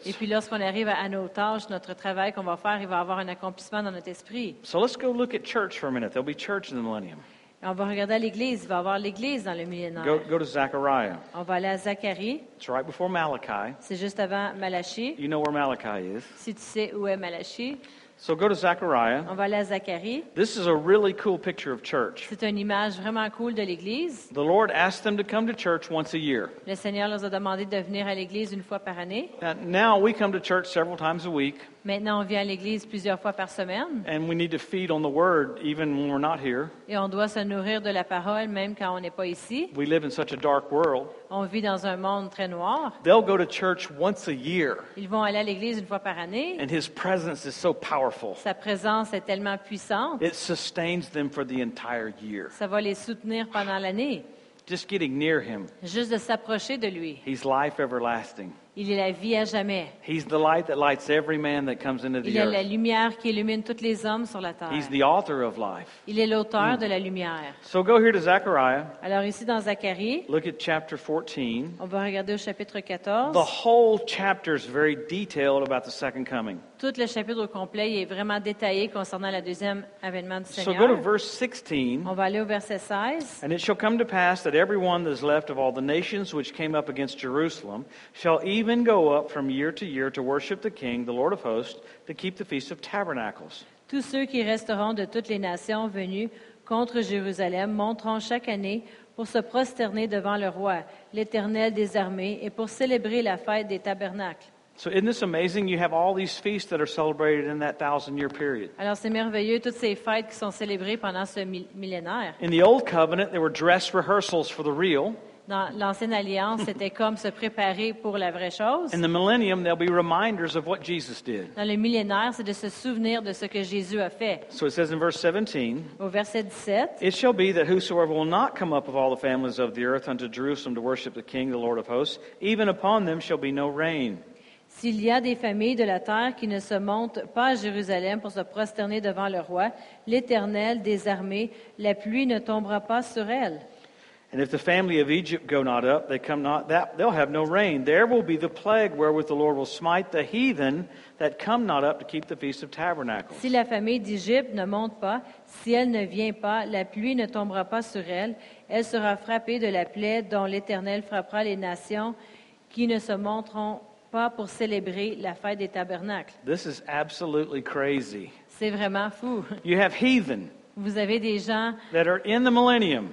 Et puis lorsqu'on arrive à, à nos tâches, notre travail qu'on va faire, il va avoir un accomplissement dans notre esprit. So let's go look at church for a minute. There'll be church in the millennium. Et on va regarder à l'Église. Il va y avoir l'Église dans le Go, millénaire. go to Zechariah. On va aller à Zacharie. It's right before Malachi. C'est juste avant Malachie. You know where Malachi is. Si tu sais où est Malachie, So go to Zechariah. on va aller à Zacharie. This is a really cool picture of church. C'est une image vraiment cool de l'Église. The Lord asked them to come to church once a year. Le Seigneur leur a demandé de venir à l'Église une fois par année. And now we come to church several times a week, Maintenant, on vient à l'Église plusieurs fois par semaine. and we need to feed on the Word even when we're not here. Et on doit se nourrir de la parole même quand on n'est pas ici. We live in such a dark world. On vit dans un monde très noir. They'll go to church once a year, Ils vont aller à l'église une fois par année. and His presence is so powerful. Sa présence est tellement puissante, It sustains them for the entire year. ça va les soutenir pendant l'année. Just getting near Him, Juste de s'approcher de lui. He's life everlasting. Il est la vie à jamais. He's the light that lights every man that comes into Il the est la earth. lumière qui illumine tous les hommes sur la terre. He's the author of life. Il est l'auteur de la lumière. So go here to Zechariah. Alors ici dans Zacharie, Look at chapter 14. on va regarder au chapitre The 14. whole chapter is very detailed about the second coming. Tout le chapitre au complet il est vraiment détaillé concernant le deuxième avènement du So go to Seigneur. verse 16. On va aller au verset 16. And it shall come to pass that every one that is left of all the nations which came up against Jerusalem shall even go up from year to year to worship the King, the Lord of hosts, to keep the Feast of Tabernacles. Tous ceux qui resteront de toutes les nations venues contre Jérusalem monteront chaque année pour se prosterner devant le roi, l'Éternel des armées, et pour célébrer la fête des tabernacles. So isn't this amazing? You have all these feasts that are celebrated in that thousand year period. Alors c'est merveilleux, toutes ces fêtes qui sont célébrées pendant ce millénaire. In the Old Covenant, there were dress rehearsals for the real. Dans l'Ancienne Alliance, c'était comme se préparer pour la vraie chose. In the millennium, there'll be reminders of what Jesus did. Dans le millénaire, c'est de se souvenir de ce que Jésus a fait. So it says in verse 17, Au verset 17, It shall be that whosoever will not come up of all the families of the earth unto Jerusalem to worship the King, the Lord of hosts, even upon them shall be no rain. S'il y a des familles de la terre qui ne se montent pas à Jérusalem pour se prosterner devant le roi, l'Éternel des armées, la pluie ne tombera pas sur elles. And if the family of Egypt go not up, they come not, that they'll have no rain. There will be the plague wherewith the Lord will smite the heathen that come not up to keep the feast of tabernacles. Si la famille d'Égypte ne monte pas, si elle ne vient pas, la pluie ne tombera pas sur elle. Elle sera frappée de la plaie dont l'Éternel frappera les nations qui ne se montreront pas pour célébrer la fête des tabernacles. This is absolutely crazy. C'est vraiment fou. You have heathen Vous avez des gens, that are in the millennium.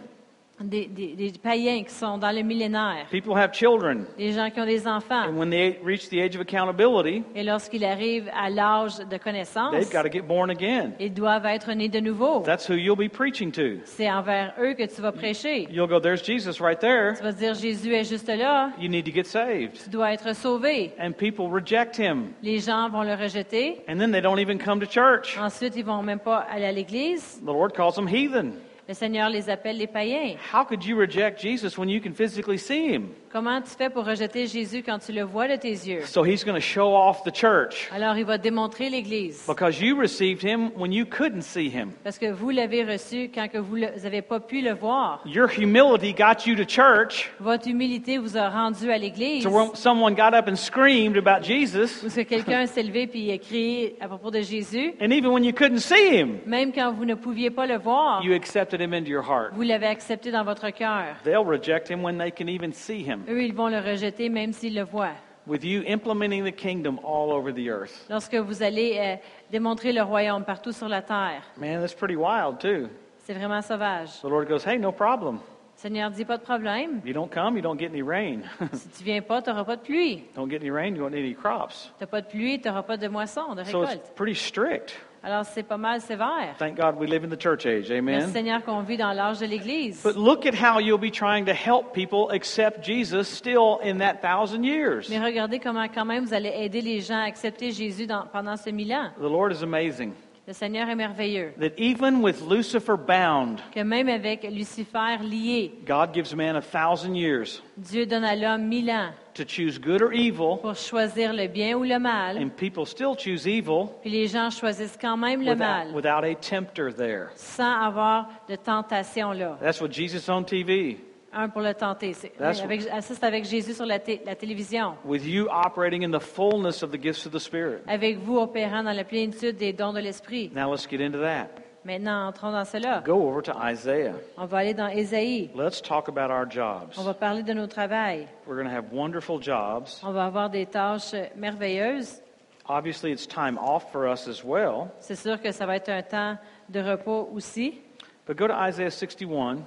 Des, des- des païens qui sont dans le millénaire, People have children. des gens qui ont des enfants. And when they reach the age of accountability, Et lorsqu'ils arrivent à l'âge de connaissance, they've got to get born again. ils doivent être nés de nouveau. That's who you'll be preaching to. C'est envers eux que tu vas prêcher. You'll go, there's Jesus right there. Tu vas dire, Jésus est juste là, You need to get saved. tu dois être sauvé. And people reject him. Les gens vont le rejeter. And then they don't even come to church. Ensuite, ils vont même pas aller à l'église. The Lord calls them heathen. Le Seigneur les appelle les païens. How could you reject Jesus when you can physically see him? Comment tu fais pour rejeter Jésus quand tu le vois de tes yeux? So he's going to show off the church Alors, il va démontrer l'église. because you received him when you couldn't see him. Parce que vous l'avez reçu quand que vous n'avez pas pu le voir. Your humility got you to church. Votre humilité vous a rendu à l'église. So when someone got up and screamed about Jesus, ce que quelqu'un s'est levé puis a crié à propos de Jésus. and even when you couldn't see him, Même quand vous ne pouviez pas le voir, you accepted him into your heart. vous l'avez accepté dans votre cœur. They'll reject him when they can even see him. Eux, ils vont le rejeter même s'ils le voient. With you implementing the kingdom all over the earth. Lorsque vous allez euh, démontrer le royaume partout sur la terre, Man, that's pretty wild, too. c'est vraiment sauvage. The Lord goes, Hey, no problem. Le Seigneur dit pas de problème. You don't come, you don't get any rain. Si tu viens pas, tu n'auras pas de pluie. don't get any rain, you won't any crops. Tu pas de pluie, tu n'auras pas de moisson, de So it's récolte. pretty strict. Alors c'est pas mal sévère. Thank God we live in the church age. Merci Amen. Seigneur qu'on vit dans l'âge de l'Église. But look at how you'll be trying to help people accept Jesus still in that thousand years. Mais regardez comment quand même vous allez aider les gens à accepter Jésus dans- pendant ce mille ans. The Lord is amazing. Le Seigneur est merveilleux. That even with Lucifer bound, Que même avec Lucifer lié, God gives man a thousand years Dieu donne à l'homme mille ans to choose good or evil, pour choisir le bien ou le mal. and people still choose evil Puis les gens choisissent quand même le without, mal, without a tempter there. sans avoir de tentation là. That's what Jesus on TV. Un pour le tenter. C'est- That's- avec, ça, c'est avec Jésus sur la, té- la télévision. With you operating in the fullness of the gifts of the Spirit. Avec vous opérant dans la plénitude des dons de l'Esprit. Now let's get into that. Maintenant, entrons dans cela. Go over to Isaiah. On va aller dans Ésaïe. Let's talk about our jobs. On va parler de nos travails. We're going to have wonderful jobs. On va avoir des tâches euh, merveilleuses. Obviously, it's time off for us as well. C'est sûr que ça va être un temps de repos aussi. But go to Isaiah 61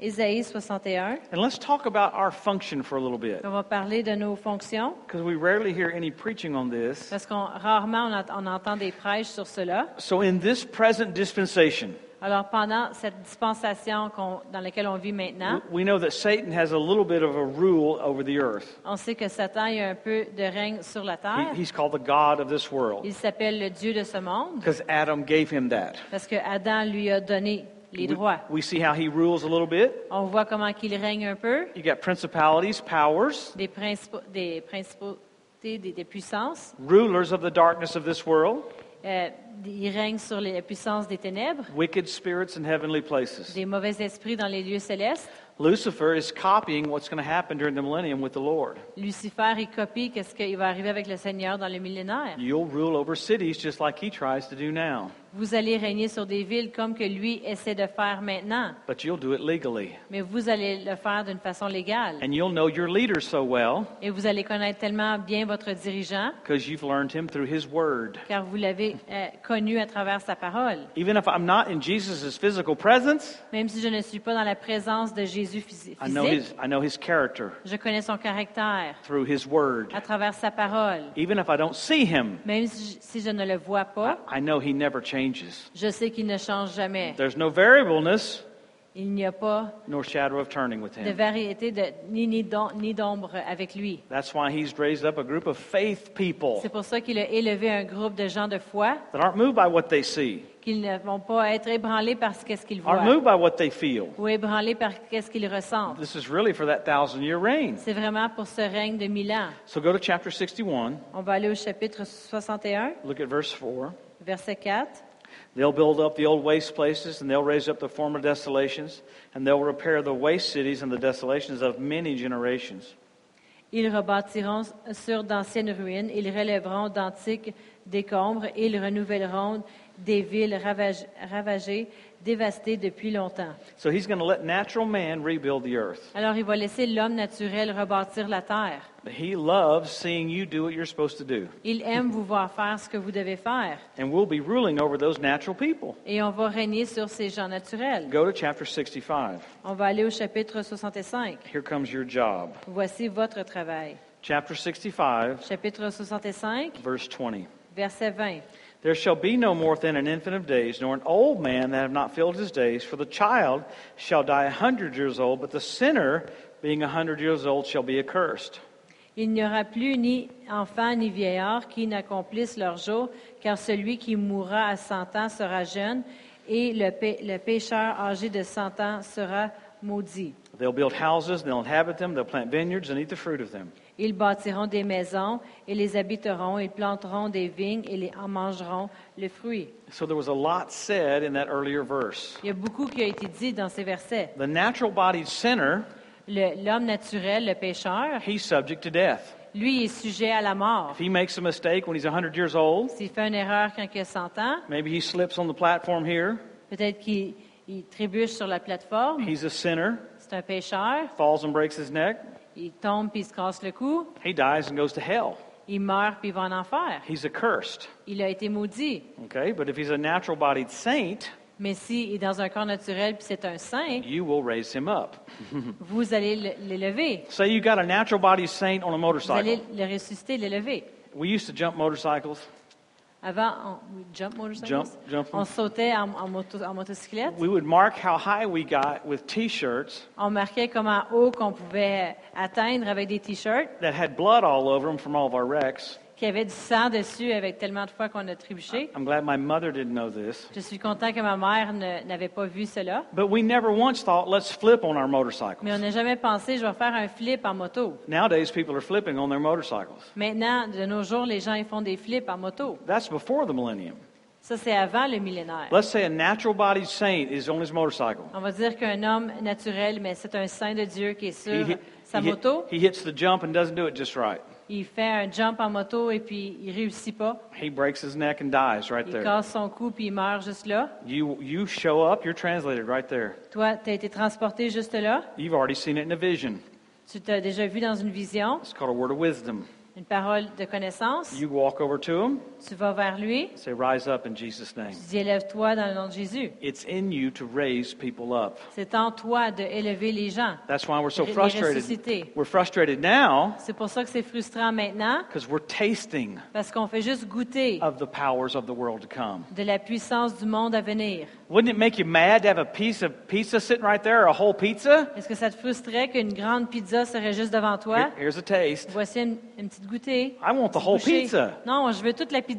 Ésaïe 61. and let's talk about our function for a little bit. On va parler de nos fonctions. Because we rarely hear any preaching on this. Parce qu'on rarement on, ent- on entend des prêches sur cela. So, in this present dispensation, Alors pendant cette dispensation dans laquelle on vit maintenant, we know that Satan has a little bit of a rule over the earth. on sait que Satan a un peu de règne sur la He- terre. he's called the God of this world Il s'appelle le Dieu de ce monde because Adam gave him that. parce que Adam lui a donné les We, we see how he rules a little bit. On voit comment qu'il règne un peu, You got principalities, powers, des, principaux, des principautés, des, des puissances. rulers of the darkness of this world, Euh, il règne sur les puissances des ténèbres, wicked spirits in heavenly places. des mauvais esprits dans les lieux célestes. Lucifer is copying what's going to happen during the millennium with the Lord. Lucifer, il copie qu'est-ce qui va arriver avec le Seigneur dans le millénaire. You'll rule over cities just like he tries to do now, Vous allez régner sur des villes comme que lui essaie de faire maintenant, but you'll do it legally. mais vous allez le faire d'une façon légale. And you'll know your leader so well Et vous allez connaître tellement bien votre dirigeant, because you've learned him through his word. car vous l'avez euh, connu à travers sa parole. Even if I'm not in Jesus' physical presence, Même si je ne suis pas dans la présence de Jésus I know physique, his, I know his character je connais son caractère through his word. à travers sa parole. Even if I don't see him, Même si je, si je ne le vois pas, I know he never changes. Je sais qu'il ne change jamais. There's no variableness Il n'y a pas nor shadow of turning with de him. variété de, ni, ni d'om- ni d'ombre avec lui. That's why he's raised up a group of faith people C'est pour ça qu'il a élevé un groupe de gens de foi that aren't moved by what they see, qu'ils ne vont pas être ébranlés par ce qu'est-ce qu'ils aren't voient moved by what they feel. ou ébranlés par qu'est-ce qu'ils ressentent. This is really for that thousand year reign. C'est vraiment pour ce règne de mille ans. So go to chapter 61, On va aller au chapitre 61, look at verse 4. verset 4. They'll build up the old waste places, and they'll raise up the former desolations, and they'll repair the waste cities and the desolations of many generations. Ils rebâtiront sur d'anciennes ruines, ils relèveront d'antiques décombres, et ils renouvelleront des villes ravage- ravagées, dévastées depuis longtemps. So he's going to let natural man rebuild the earth. Alors il va laisser l'homme naturel rebâtir la terre. But he loves seeing you do what you're supposed to do. Il aime vous voir faire ce que vous devez faire. And we'll be ruling over those natural people. Et on va régner sur ces gens naturels. Go to chapter 65. On va aller au chapitre 65. Here comes your job. Voici votre travail. Chapter 65, Chapitre 65, verse 20. Verset 20. There shall be no more than an infant of days, nor an old man that have not filled his days, for the child shall die a hundred years old, but the sinner, being a hundred years old, shall be accursed. Il n'y aura plus ni enfant ni vieillard qui n'accomplissent leur jour, car celui qui mourra à cent ans sera jeune, et le, pé- le pécheur âgé de cent ans sera maudit. They'll build houses, they'll inhabit them, they'll plant vineyards and eat the fruit of them. Ils bâtiront des maisons et les habiteront, ils planteront des vignes et les en mangeront le fruit. So there was a lot said in that earlier verse. Il y a beaucoup qui a été dit dans ces versets. The natural bodied sinner, L'homme naturel, le pécheur, he's subject to death. lui est sujet à la mort. If he makes a mistake when he's 100 years old, S'il fait une erreur quand il a 100 ans, maybe he slips on the platform here, peut-être qu'il il trébuche sur la plateforme, he's a sinner, c'est un pécheur, falls and breaks his neck, il tombe puis il se casse le cou, he dies and goes to hell. il meurt puis va en enfer. He's accursed. Il a été maudit. Okay, but if he's a natural bodied saint, Mais s'il est dans un corps naturel puis c'est un saint, you will raise him up. vous allez le- l'élever. Say you got a natural bodied saint on a Vous allez motorcycle. le ressusciter, l'élever. We used to jump motorcycles. Avant, on, jump motorcycles? Jump, jump. on sautait en, en moto- en motocyclette. We would mark how high we got with t shirts On marquait comment haut qu'on pouvait atteindre avec des t-shirts that had blood all over them from all of our wrecks. Qui avaient du sang dessus avec tellement de fois qu'on a trébuché. I'm glad my mother didn't know this. Je suis content que ma mère n'avait pas vu cela. But we never once thought, let's flip on our motorcycles. Mais on n'a jamais pensé, je vais faire un flip en moto. Nowadays, people are flipping on their motorcycles. Maintenant, de nos jours, les gens ils font des flips en moto. That's before the millennium. Ça, c'est avant le millénaire. Let's say a natural bodied saint is on his motorcycle. On va dire qu'un homme naturel, mais c'est un saint de Dieu qui est sur He, sa he moto. he hits the jump and doesn't do it just right. Il fait un jump en moto et puis il réussit pas. He breaks his neck and dies right Il there. casse son cou puis il meurt juste là. You, you show up, you're translated right there. Toi, tu as été transporté juste là. You've already seen it in a vision. Tu t'as déjà vu dans une vision, It's called a word of wisdom. une parole de connaissance. You walk over to him, Tu vas vers lui. say, Rise up in Jesus' name. Tu dis élève-toi dans le nom de Jésus. It's in you to raise people up. C'est en toi de élever les gens. That's why we're so frustrated. We're frustrated now C'est pour ça que c'est frustrant maintenant, because we're tasting parce qu'on fait juste goûter of the powers of the world to come. de la puissance du monde à venir. Wouldn't it make you mad to have a piece of pizza sitting right there, or a whole pizza? Est-ce que ça te frustrerait qu'une grande pizza serait juste devant toi? Here- here's a taste. Voici une, une petite goûtée. I want the whole Bouchée. pizza. Non, je veux toute la pizza.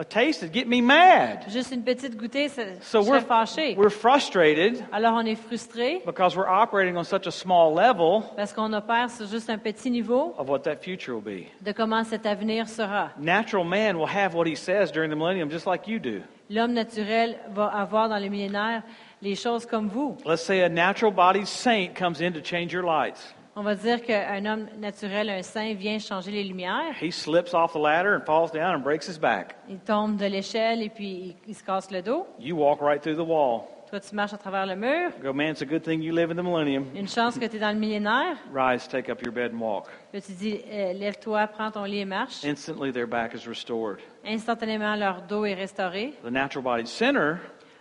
A taste would get me mad. Juste une petite goûtée, ça, So je serais we're, fâché. we're frustrated Alors on est frustré because we're operating on such a small level parce qu'on opère sur juste un petit niveau of what that future will be. de comment cet avenir sera. Natural man will have what he says during the millennium just like you do. L'homme naturel va avoir dans le millénaire les choses comme vous. Let's say a natural bodied saint comes in to change your lights. On va dire qu'un homme naturel, un saint, vient changer les lumières. He slips off the ladder and falls down and breaks his back. Il tombe de l'échelle et puis il, il se casse le dos. You walk right through the wall. Toi, tu marches à travers le mur. Go, man, it's a good thing you live in the millennium. Une chance que tu es dans le millénaire. Rise, take up your bed and walk. Là, tu dis, euh, lève-toi, prends ton lit et marche. Instantly, their back is restored. Instantanément, leur dos est restauré. The natural bodied sinner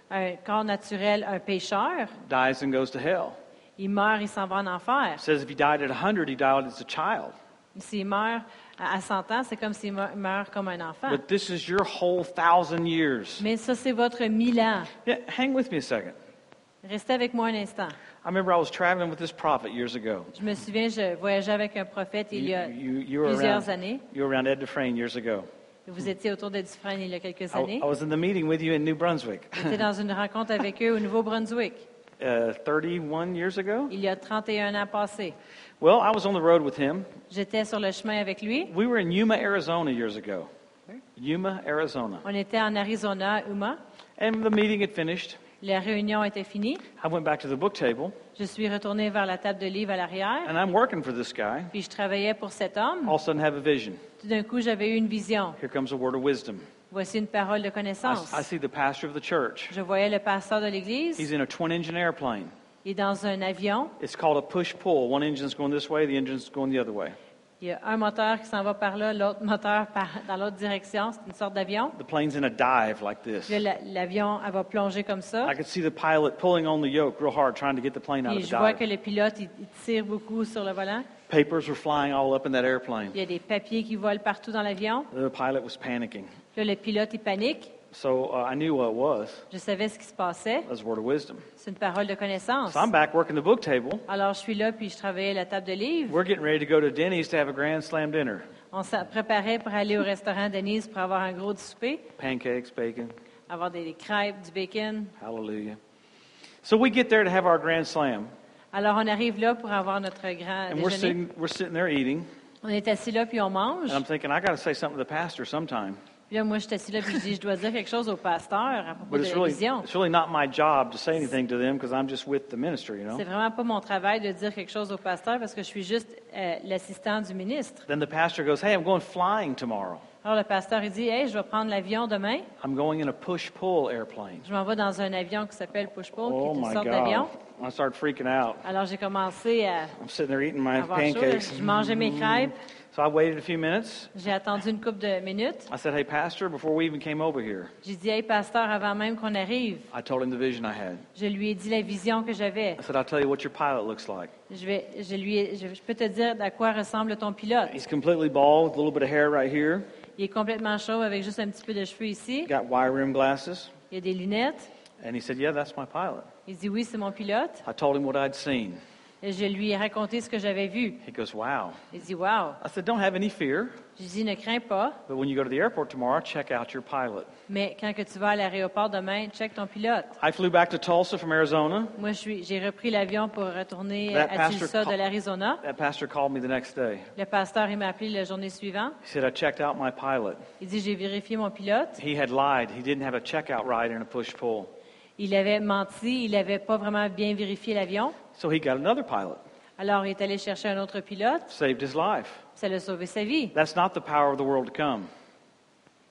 Un corps naturel, un pécheur, dies and goes to hell. Il meurt, il s'en va en enfer. It says if he died at 100, he died as a child. S'il meurt à à 100 ans, c'est comme s'il me- meurt comme un enfant. But this is your whole thousand years. Mais ça, c'est votre mille ans. Yeah, hang with me a second. Restez avec moi un instant. I remember I was traveling with this prophet years ago. Je me souviens, je voyageais avec un prophète il y a you, you were plusieurs around, années. you were around Ed Dufresne years ago. Vous étiez autour de Dufresne il y a quelques I, années. I was in the meeting with you in New Brunswick J'étais dans une rencontre avec eux au Nouveau-Brunswick, uh, 31 years ago. il y a 31 ans passés. Well, I was on the road with him. J'étais sur le chemin avec lui. We were in Yuma, Arizona years ago. Yuma, Arizona. On était en Arizona, à Uma, And the meeting had finished. La réunion était finie. I went back to the book table, Je suis retourné vers la table de livres à l'arrière, and I'm working for this guy. puis je travaillais pour cet homme. All of a sudden, I have a vision. Tout d'un coup, j'avais eu une vision. Here comes a word of wisdom. Voici une parole de I, connaissance. I see the pastor of the church. Je voyais le pasteur de l'Église. He's in a twin engine airplane. Il est dans un avion. It's called a push pull. One engine's going this way, the engine's going the other way. Il y a un moteur qui s'en va par là, l'autre moteur par- dans l'autre direction. C'est une sorte d'avion. The plane's in a dive like this. L'avion, va plonger comme ça. I could see the pilot pulling on the yoke real hard, trying to get the plane out Puis of the je vois que le pilote, il, il tire beaucoup sur le volant. Papers were flying all up in that airplane. Il y a des papiers qui volent partout dans l'avion. The pilot was panicking. Là, le pilote, il panique. So uh, I knew what it was. Je savais ce qui se passait. A word of wisdom. C'est une parole de connaissance. So I'm back working the book table. Alors, je suis là, puis je travaillais à la table de livres. We're getting ready to go to Denny's to have a grand slam dinner. On s'en préparait pour aller au restaurant Denise pour avoir un gros souper, Pancakes, bacon. avoir des crêpes, du bacon. Hallelujah. So we get there to have our grand slam. Alors, on arrive là pour avoir notre grand And we're sitting, we're sitting there eating. On est assis là, puis on mange. And I'm thinking, I got to say something to the pastor sometime. Puis là, moi, je suis assis là, puis je dis, je dois dire quelque chose au pasteur à propos But de it's la really, vision. it's really not my job to say anything to them because I'm just with the ministry, you know? C'est vraiment pas mon travail de dire quelque chose au pasteur parce que je suis juste euh, l'assistant du ministre. Then the pastor goes, Hey, I'm going flying tomorrow. Alors, le pasteur, il dit, hey, je vais prendre l'avion demain. I'm going in a push pull airplane. Je m'en vais dans un avion qui s'appelle Push-Pull, Oh qui est une my sorte d'avion. God. I started freaking out. Alors, j'ai commencé à I'm sitting there eating my avoir chaud. pancakes. Je mangeais mes crêpes. So I waited a few minutes. J'ai attendu une couple de minutes. I said, Hey, Pastor, before we even came over here, J'ai dit, hey, pasteur, avant même qu'on arrive, I told him the vision I had. je lui ai dit la vision que j'avais. I said, I'll tell you what your pilot looks like. Je, vais, je, lui ai- je, je peux te dire à quoi ressemble ton pilote. He's completely bald, with a little bit of hair right here. Il est complètement chauve avec juste un petit peu de cheveux ici. Got wire rim glasses. Il a des lunettes. And he said, Yeah, that's my pilot. Il dit, oui, c'est mon pilote. I told him what I'd seen. Et je lui ai raconté ce que j'avais vu. He goes, Wow. Il dit, wow. I said, Don't have any fear. Je dis, ne crains pas, But when you go to the airport tomorrow, check out your pilot. mais quand que tu vas à l'aéroport demain, check ton pilote. I flew back to Tulsa from Arizona. Moi, j'ai repris l'avion pour retourner That à Tulsa de l'Arizona. That pastor called me the next day. Le pasteur, il m'a appelé la journée suivante. He said, I checked out my pilot. Il dit, j'ai vérifié mon pilote. He had lied. He didn't have a checkout ride in a push pull. Il avait menti, il n'avait pas vraiment bien vérifié l'avion. So he got another pilot. Alors, il est allé chercher un autre pilote. Saved his life. Ça l'a sauvé sa vie. That's not the power of the world to come.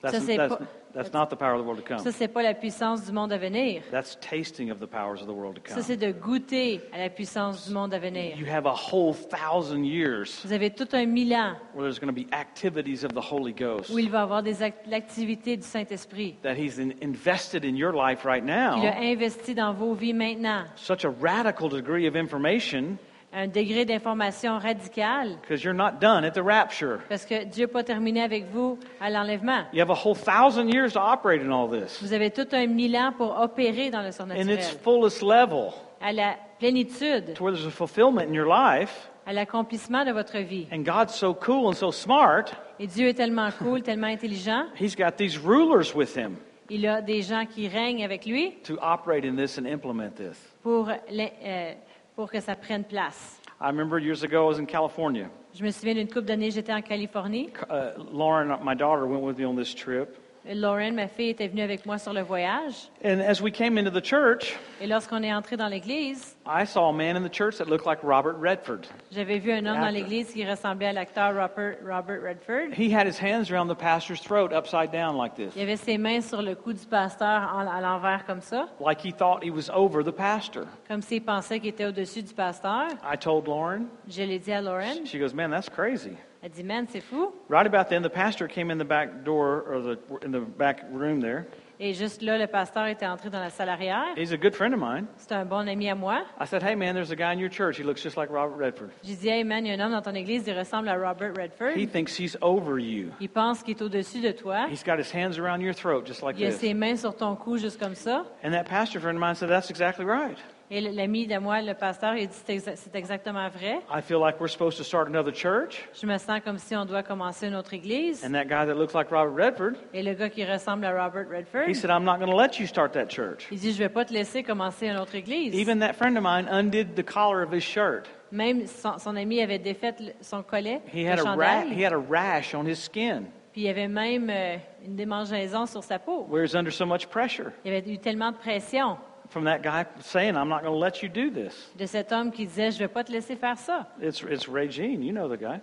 That's, Ça, c'est that's, pas- that's not the power of the world to come. Ça, c'est pas la puissance du monde à venir. That's tasting of the powers of the world to Ça, come. c'est de goûter à la puissance du monde à venir. You have a whole thousand years Vous avez tout un mille ans where there's going to be activities of the Holy Ghost où il va avoir des act- l'activité du Saint-Esprit. that He's in, invested in your life right Il a now. investi dans vos vies maintenant. Such a radical degree of information Un degré d'information radical because you're not done at the rapture. parce que Dieu n'a pas terminé avec vous à l'enlèvement. You have a whole thousand years to operate in all this Vous avez tout un mille ans pour opérer dans le in its surnaturel. fullest level À la plénitude, to where there's a fulfillment in your life. à l'accomplissement de votre vie. And God's so cool and so smart, Et Dieu est tellement cool, tellement intelligent. He's got these rulers with Him Il a des gens qui règnent avec lui to operate in this and implement this. pour, euh, pour que ça prenne place. I remember years ago, I was in California. Je me souviens d'une couple d'années, j'étais en Californie. Uh, Lauren, my daughter, went with me on this trip. Lauren, ma fille, était venue avec moi sur le voyage. And as we came into the church, Et lorsqu'on est entré dans l'église, I saw a man in the church that looked like Robert Redford. j'avais vu un homme dans l'église qui ressemblait à l'acteur Robert, Robert Redford. He had his hands around the pastor's throat upside down like this, Il avait ses mains sur le cou du pasteur en- à l'envers comme ça, like he thought he was over the pastor. comme s'il pensait qu'il était au-dessus du pasteur. I told Lauren. Je l'ai dit à Lauren. She goes, Man, that's crazy. Elle dit, man, c'est fou. Right about then, the pastor came in the back door or the, in the back room there. Et juste là, le pasteur était entré dans la salle arrière. He's a good friend of mine. C'est un bon ami à moi. I said, Hey, man, there's a guy in your church. He looks just like Robert Redford. J'ai dit, hey man, il y a un homme dans ton église, il ressemble à Robert Redford. He thinks he's over you. Il pense qu'il est au-dessus de toi. He's got his hands around your throat just like Il a this. ses mains sur ton cou, juste comme ça. And that pastor friend of mine said, That's exactly right. Et l'ami de moi, le pasteur, il dit, c'est exa- c'est exactement vrai. I feel like we're supposed to start another church. Je me sens comme si on doit commencer une autre église. And that guy that looks like Robert Redford, Et le gars qui ressemble à Robert Redford, he said, I'm not going to let you start that church. il dit, je vais pas te laisser commencer une autre église. Even that friend of mine undid the collar of his shirt. Même son, son ami avait défait son collet, He le had, a ra- chandail, he had a rash on his skin. Puis il y avait même euh, une démangeaison sur sa peau. where he's under so much pressure Il y avait eu tellement de pression from that guy saying, I'm not going to let you do this. de cet homme qui disait, je vais pas te laisser faire ça. It's, it's Ray Jean. You know the guy.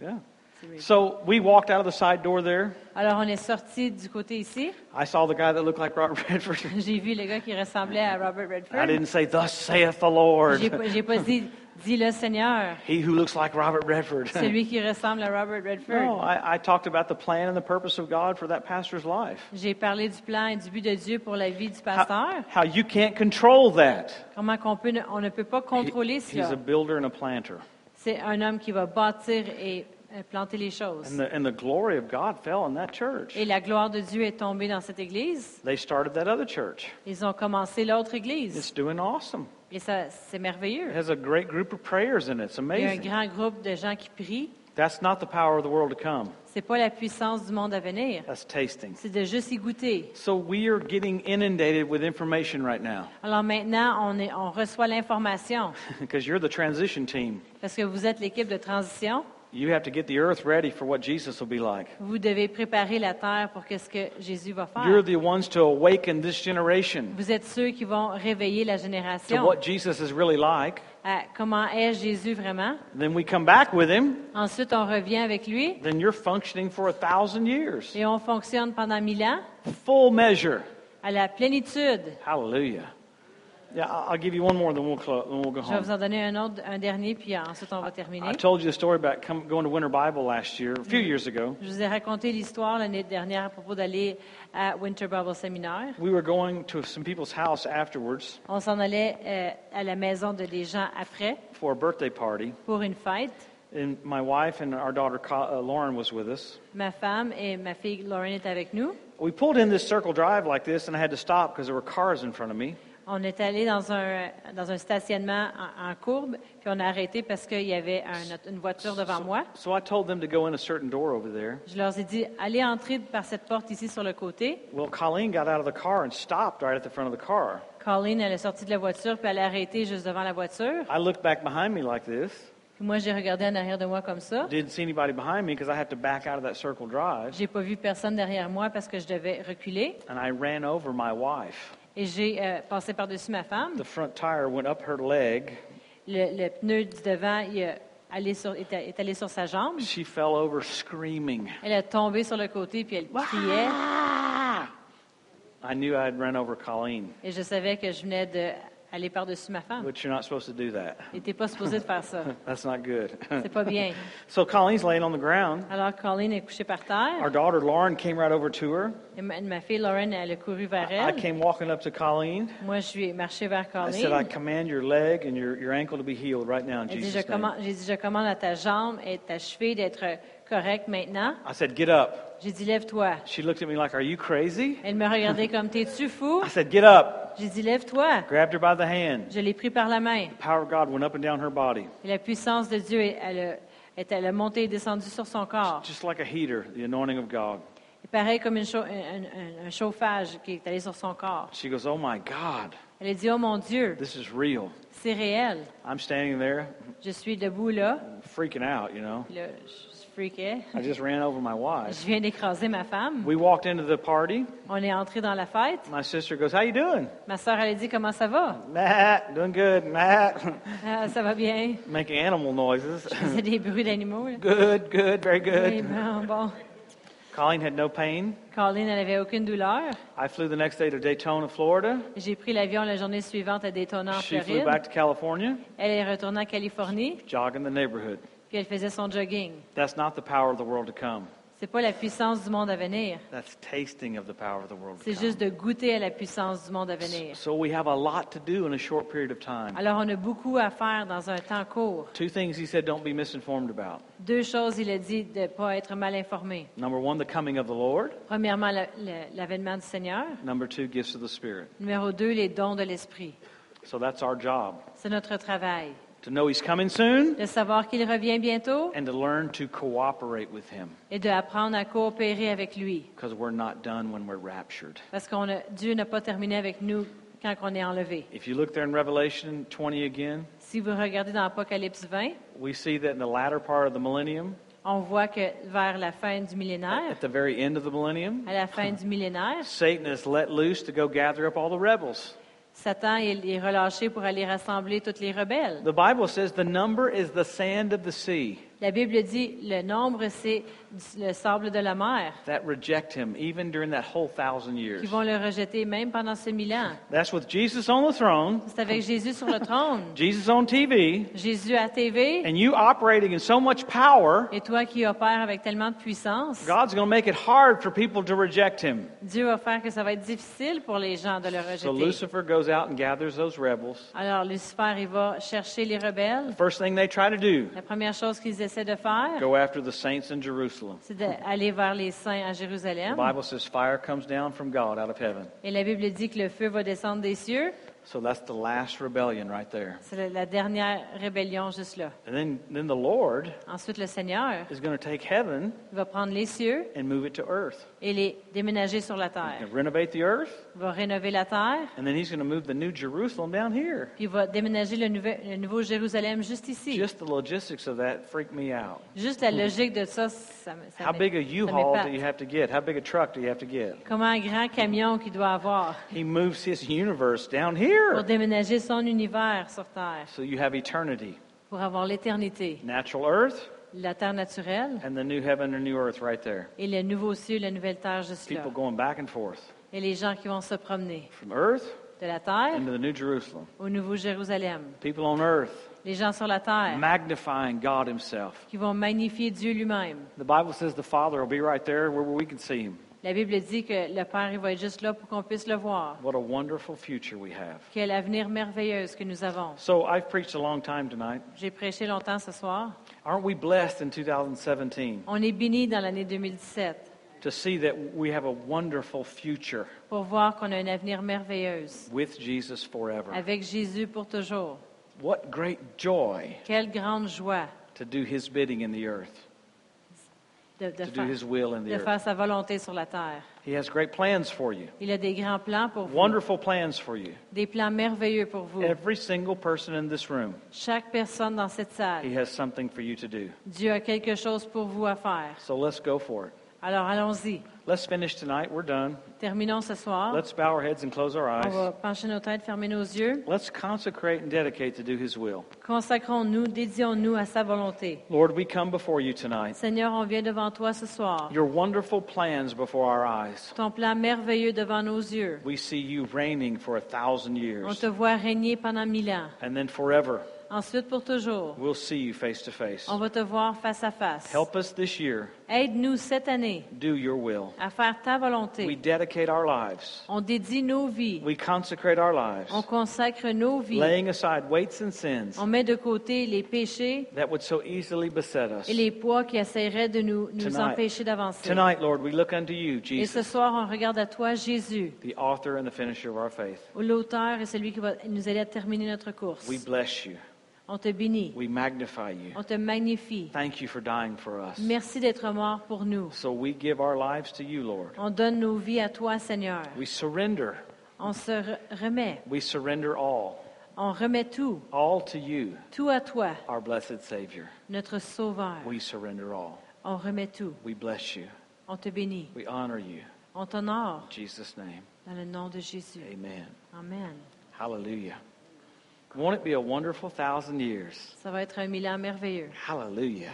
Yeah. So we walked out of the side door there. Alors on est sorti du côté ici. I saw the guy that looked like Robert Redford. J'ai vu le gars qui ressemblait à Robert Redford. I didn't say, Thus saith the Lord. J'ai pas, j'ai pas dit, dis le Seigneur, He who looks like Robert Redford. celui qui ressemble à Robert no, Redford. I, I talked about the plan and the purpose of God for that pastor's life. J'ai parlé du plan et du but de Dieu pour la vie du How, pasteur. how you can't control that. Comment qu'on peut, ne- on ne peut pas He- contrôler he's cela. a builder and a planter. C'est un homme qui va bâtir et euh, planter les choses. And the, and the glory of God fell in that church. Et la gloire de Dieu est tombée dans cette église. They started that other church. Ils ont commencé l'autre église. It's doing awesome. Et ça, c'est merveilleux. It has a great group of prayers in it. It's Il y a un amazing. grand groupe de gens qui prient. That's not the power of the world to come. C'est pas la puissance du monde à venir. That's tasting. C'est de juste y goûter. So we are getting inundated with information right now Alors maintenant, on, est, on reçoit l'information because you're the transition team. parce que vous êtes l'équipe de transition. You have to get the earth ready for what Jesus will be like. Vous devez préparer la terre pour ce que Jésus va You're faire. the ones to awaken this generation Vous êtes ceux qui vont réveiller la to génération what Jesus is really like. à comment est Jésus vraiment. Then we come back with him. Ensuite, on revient avec lui Then you're functioning for a thousand years. et on fonctionne pendant mille ans Full measure. à la plénitude. Hallelujah. Yeah, I'll give you one more, then we'll, clo- then we'll go Je vais vous home. en donner un autre, un dernier, puis ensuite on va terminer. I told you the story about come, going to Winter Bible last year, a few years ago. Je vous ai raconté l'histoire l'année dernière à propos d'aller à Winter Bible Seminaire. We were going to some people's house afterwards On s'en allait euh, à la maison de des gens après for a birthday party, pour une fête. and my wife and our daughter uh, Lauren was with us. Ma femme et ma fille Lauren étaient avec nous. We pulled in this circle drive like this, and I had to stop because there were cars in front of me. On est allé dans un, dans un stationnement en, en courbe, puis on a arrêté parce qu'il y avait un- une voiture devant moi. So I told them to go in a certain door over there. Je leur ai dit, allez entrer par cette porte ici sur le côté. Well, Colleen got out of the car and stopped right at the front of the car. Colleen, elle est sortie de la voiture, puis elle a arrêté juste devant la voiture. I looked back behind me like this. Puis moi, j'ai regardé en arrière de moi comme ça. Didn't see anybody behind me because I had to back out of that circle drive. J'ai pas vu personne derrière moi parce que je devais reculer. And I ran over my wife. Et j'ai euh, passé par-dessus ma femme. The front tire went up her leg. Le, le pneu du devant il a allé sur, est, est allé sur sa jambe. She fell over screaming. Elle est tombée sur le côté, puis elle criait. I knew I had run over Colleen, Et je savais que je venais d'aller par-dessus ma femme. but you're not supposed to do that. Et t'es pas supposé de faire ça. That's not good. C'est pas bien. so Colleen's laying on the ground. Alors, Colleen est couchée par Our terre. daughter Lauren came right over to her. Et ma, ma fille Lauren, elle a couru vers I elle. came walking up to Colleen. Moi, je suis marché vers I said, I Colleen. command your leg and your, your ankle to be healed right now in Jesus' name. j'ai dit, je commande à ta jambe et ta cheville d'être correcte maintenant. I said, get up. J'ai dit, lève-toi. She looked at me like, are you crazy? Elle me regardait comme, t'es-tu fou? I said, get up. J'ai dit, lève-toi. Grabbed her by the hand. Je l'ai pris par la main. The power of God went up and down her body, Et la puissance de Dieu, elle est- elle a monté et descendu sur son corps. just like a heater, the anointing of God. Et pareil comme une un, un- un chauffage qui est allé sur son corps. She goes, oh my God, Elle a dit, oh mon Dieu, this is real. c'est réel. I'm standing there Je suis debout là. freaking out, you know. Là, je freakais. I just ran over my wife. Je viens d'écraser ma femme. We walked into the party. On est entré dans la fête. My sister goes, how you doing? Ma soeur, elle a dit, comment ça va? Matt, doing good, Matt. Ah, ça va bien. Making animal noises. Je faisais des bruits d'animaux. good, good, very Oui, good. bon, bon. Colleen had no pain. Colleen, n'avait aucune douleur. I flew the next day to Daytona, Florida. J'ai pris l'avion la journée suivante à Daytona, en She flew Floride. back to California, Elle est retournée en Californie, jogging the neighborhood. Puis elle faisait son jogging. That's not the power of the world to come. C'est pas la puissance du monde à venir. That's tasting of the power of the world to C'est come. juste de goûter à la puissance du monde à venir. So we have a lot to do in a short period of time. Alors, on a beaucoup à faire dans un temps court. Two things he said don't be misinformed about. Deux choses, il a dit de ne pas être mal informé. Number one, the coming of the Lord. Premièrement, l'avènement du Seigneur. Number two, gifts of the Spirit. Numéro deux, les dons de l'Esprit. So that's our job. C'est notre travail. To know he's coming soon De savoir qu'il revient bientôt and to learn to cooperate with him et d'apprendre à coopérer avec lui. because we're not done when we're raptured. Parce que Dieu n'a pas terminé avec nous quand on est enlevé. If you look there in Revelation 20 again, Si vous regardez dans Apocalypse 20, we see that in the latter part of the millennium, On voit que vers la fin du millénaire, At the very end of the millennium, à la fin du millénaire, Satan is let loose to go gather up all the rebels. Satan est relâché pour aller rassembler toutes les rebelles. The Bible says the number is the sand of the sea La Bible dit le nombre, c'est le sable de la mer that reject him, even during that whole thousand years. qui vont le rejeter même pendant ce mille ans. That's with Jesus on the throne, C'est avec Jésus sur le trône, Jesus on TV, Jésus à TV, and you operating in so much power. et toi qui opères avec tellement de puissance. God's going to make it hard for people to reject him. Dieu va faire que ça va être difficile pour les gens de le So rejeter. Lucifer goes out and gathers those rebels. Alors Lucifer, il va chercher les rebelles. First thing they try to do, La première chose qu'ils essaient de faire, go after the saints in Jerusalem. c'est d'aller vers les saints à The Jérusalem. Bible says fire comes down from God out of heaven. Et la Bible dit que le feu va descendre des cieux. So that's the last rebellion right there. C'est la- dernière rébellion juste là. And then, then the Lord Ensuite, le Seigneur is going to take heaven va prendre les cieux and move it to earth et les déménager sur la terre. renovate the earth. Il va rénover la terre, And then he's going to move the new Jerusalem down here. puis il va déménager le, nouvel- le nouveau Jérusalem juste ici. Just the logistics of that freak me out. Juste la logique de ça, ça, me- ça How big a U-Haul do you have to get? How big a truck do you have to get? Comment un grand camion qu'il doit avoir He moves his universe down pour here. déménager son univers sur terre, So you have eternity, pour avoir l'éternité, natural earth, la terre naturelle and the new heaven and new earth right there. et le nouveau ciel, la nouvelle terre juste là. People going back and forth Et les gens qui vont se promener from earth de la terre into the new Jerusalem. au nouveau Jérusalem. People on earth Les gens sur la terre magnifying God Himself. qui vont magnifier Dieu lui-même. The Bible says the Father will be right there where we can see Him. La Bible dit que le Père il va être juste là pour qu'on puisse le voir. What a wonderful future we have. Quel avenir merveilleux que nous avons. So I've preached a long time tonight. J'ai prêché longtemps ce soir. Aren't we blessed in 2017 On est bénis dans l'année 2017 to see that we have a wonderful future pour voir qu'on a un avenir merveilleux with Jesus forever? avec Jésus pour toujours. What great joy Quelle grande joie to do His bidding in the earth, de, de to do faire, His will in the de earth. faire sa volonté sur la terre. He has great plans for you, Il a des grands plans pour vous, wonderful plans for you. des plans merveilleux pour vous. Every single person in this room, Chaque personne dans cette He salle, has something for you to do. Dieu a quelque chose pour vous à faire. So let's go for it. Alors allons-y. Let's finish tonight. We're done. Terminons ce soir. Let's bow our heads and close our eyes. On va pencher nos têtes, fermer nos yeux. Let's consecrate and dedicate to do His will. Consacrons-nous, dédions-nous à sa volonté. Lord, we come before you tonight. Seigneur, on vient devant toi ce soir. Your wonderful plans before our eyes. Ton plan merveilleux devant nos yeux. We see you reigning for a thousand years. On te voit régner pendant mille ans. And then forever, Ensuite, pour toujours, we'll see you face to face. on va te voir face à face. Help us this year Aide-nous cette année do your will. à faire ta We volonté. dedicate our lives. On dédie nos vies. We consecrate our lives, On consacre nos vies. laying aside weights and sins On met de côté les péchés that would so easily beset us. et les poids qui essaieraient de nous, nous Tonight- empêcher d'avancer. Tonight, Lord, we look unto you, Et ce Jesus, soir, on regarde à toi, Jésus, the author and the finisher of our faith. l'auteur et celui qui va nous aider à terminer notre course. We bless you. On te bénit. We magnify you. On te magnifie. Thank you for dying for us. Merci d'être mort pour nous. So we give our lives to you, Lord. On donne nos vies à toi, Seigneur. We surrender. On se re- remet. We surrender all. On remet tout. All to you, Tout à toi, our blessed Savior. notre Sauveur. We surrender all. On remet tout. We bless you. On te bénit. We honor you. On t'honore Jesus' name, dans le nom de Jésus. amen. Amen. Hallelujah. Won't it be a wonderful thousand years? Ça va être un mille ans merveilleux. Hallelujah.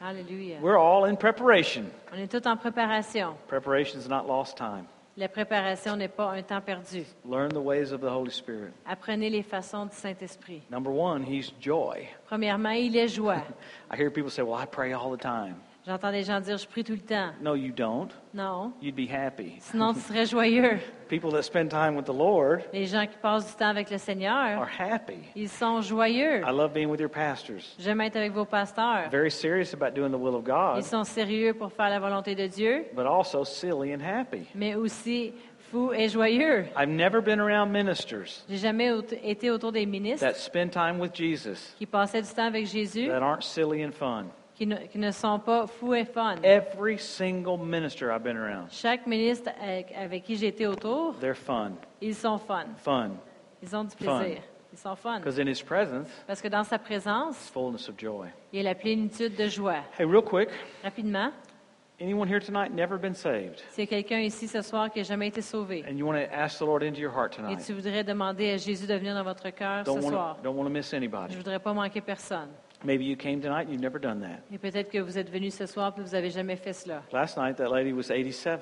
Alléluia. We're all in preparation. On est tous en préparation. Preparation is not lost time. La préparation n'est pas un temps perdu. Learn the ways of the Holy Spirit. Apprenez les façons du Saint-Esprit. Number one, He's joy. Premièrement, il est joie. I hear people say, Well, I pray all the time. J'entends des gens dire, je prie tout le temps. No, you don't. Non. You'd be happy. Sinon, tu serais joyeux. People that spend time with the Lord Les gens qui passent du temps avec le are Seigneur, happy. ils sont joyeux. I love being with your pastors. J'aime être avec vos pasteurs. Very serious about doing the will of God, Ils sont sérieux pour faire la volonté de Dieu, but also silly and happy. mais aussi fous et joyeux. I've never been around ministers J'ai jamais aut- été autour des ministres that spend time with Jesus qui passaient du temps avec Jésus, that aren't silly and fun. Qui ne, qui ne sont pas fous et fun. Every single minister I've been around, Chaque ministre avec, avec qui j'ai été autour, they're fun, ils sont fun. fun. Ils ont du Fun. plaisir. Ils sont fun. Because in His presence, Parce que dans sa présence, fullness of joy. il y a la plénitude de joie. Hey, real quick, Rapidement, anyone here tonight never been saved? s'il y a quelqu'un ici ce soir qui n'a jamais été sauvé And you want to ask the Lord into your heart et tonight? tu voudrais demander à Jésus de venir dans votre cœur Don't ce want soir, to, don't want to miss je anybody. ne voudrais pas manquer personne. Maybe you came tonight and you've never done that. Et peut-être que vous êtes venu ce soir et vous n'avez jamais fait cela. Last night, that lady was 87,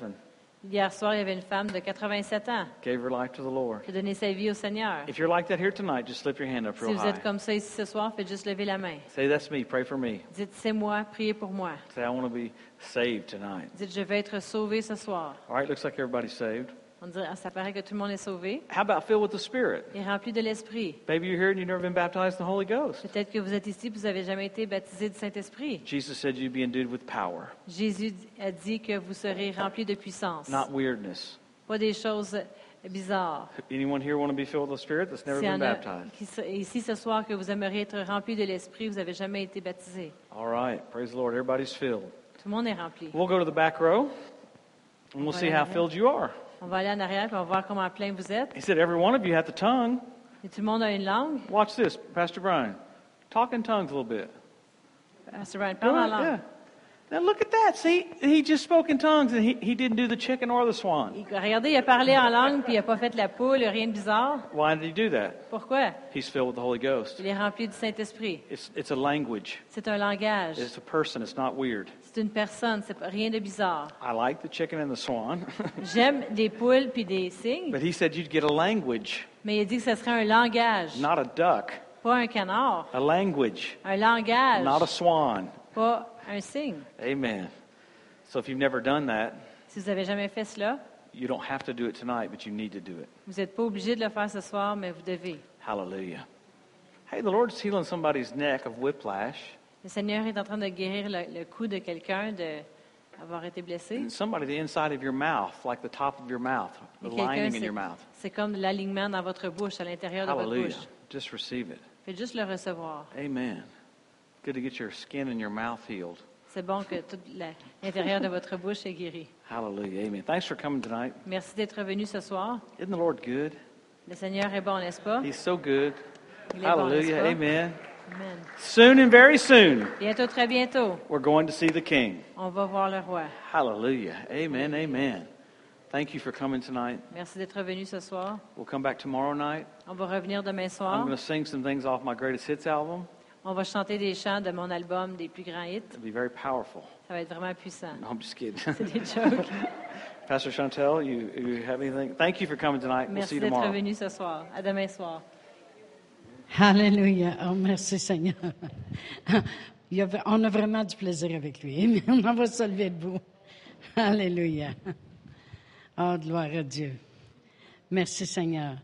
Hier soir, il y avait une femme de 87 ans gave her life to the Lord. qui a donné sa vie au Seigneur. If you're like that here tonight, just slip your hand up Si real vous high. êtes comme ça ici ce soir, faites juste lever la main. Say, That's me. Pray for me. Dites, c'est moi, priez pour moi. Say, I want to be saved tonight. Dites, je vais être sauvé ce soir. All right, looks like everybody's saved. On dirait, ah, ça paraît que tout le monde est sauvé How about filled with the Spirit? et rempli de l'Esprit. Maybe you're here and you've never been baptized in the Holy Ghost. Peut-être que vous êtes ici vous n'avez jamais été baptisé du Saint-Esprit. Jesus said you'd be endued with power, Jésus a dit que vous serez remplis de puissance, not weirdness. pas des choses bizarres. Anyone here want to be filled with the Spirit that's never S'il y been en a baptized? qui se- ici ce soir que vous aimeriez être remplis de l'Esprit, vous n'avez jamais été baptisé. All right, praise the Lord. Everybody's filled. Tout le monde est rempli. We'll go to the back row and we'll see how filled you are. On va aller en arrière et on va voir comment plein vous êtes. He said, Every one of you hath a tongue. Et tout le monde a une langue. Watch this, Pastor Brian. Talk in tongues a little bit. Pastor Brian, parle en langue. yeah. Now look at that. See, he just spoke in tongues and he, he didn't do the chicken or the swan. Il- Regardez, il a parlé en langue, puis il n'a pas fait la poule, rien de bizarre. Why did he do that? Pourquoi? He's filled with the Holy Ghost. Il est rempli du Saint-Esprit. It's, it's a language, C'est un langage. it's a person, it's not weird. C'est une personne, c'est pas- rien de bizarre. I like the chicken and the swan, J'aime des poules puis des cygnes, but he said you'd get a language, mais il a dit que ce serait un langage, not a duck. pas un canard. A language, Un langage, not a swan. pas un cygne. Amen. So if you've never done that, Si vous n'avez jamais fait cela, you don't have to do it tonight, but you need to do it. vous n'êtes pas obligé de le faire ce soir, mais vous devez. Hallelujah. Hey, the Lord's healing somebody's neck of whiplash, Le Seigneur est en train de guérir le, le cou de quelqu'un d'avoir été blessé. and somebody the inside of your mouth, like the top of your mouth, the Et quelqu'un, lining in c'est- your mouth. c'est comme l'alignement dans votre bouche, à l'intérieur de votre Hallelujah. bouche. Just receive it. Faites juste le recevoir. Amen. Good to get your skin and your mouth healed. C'est bon que tout la- l'intérieur de votre bouche est guéri. Hallelujah. Amen. Thanks for coming tonight. Merci d'être venu ce soir. Isn't the Lord good? Le Seigneur est bon, n'est-ce pas? He's so good. Il est bon, n'est-ce Hallelujah. pas? Amen. Amen. Soon and very soon, Bientôt, très bientôt, we're going to see the King. on va voir le roi. Hallelujah. Amen. Amen. Thank you for coming tonight. Merci d'être venu ce soir. We'll come back tomorrow night. On va revenir demain I'm soir. going to sing some things off my greatest hits album. On va chanter des chants de mon album des plus grands hits. It'll be very powerful. Ça va être vraiment puissant. No, I'm just kidding. C'est des jokes. Pastor Chantel, you, you have anything? Thank you for coming tonight. We'll see Merci you d'être tomorrow. venu ce soir. À demain soir. Alléluia. Oh, merci Seigneur. On a vraiment du plaisir avec lui. On va se lever debout. Alléluia. Oh, gloire à Dieu. Merci Seigneur.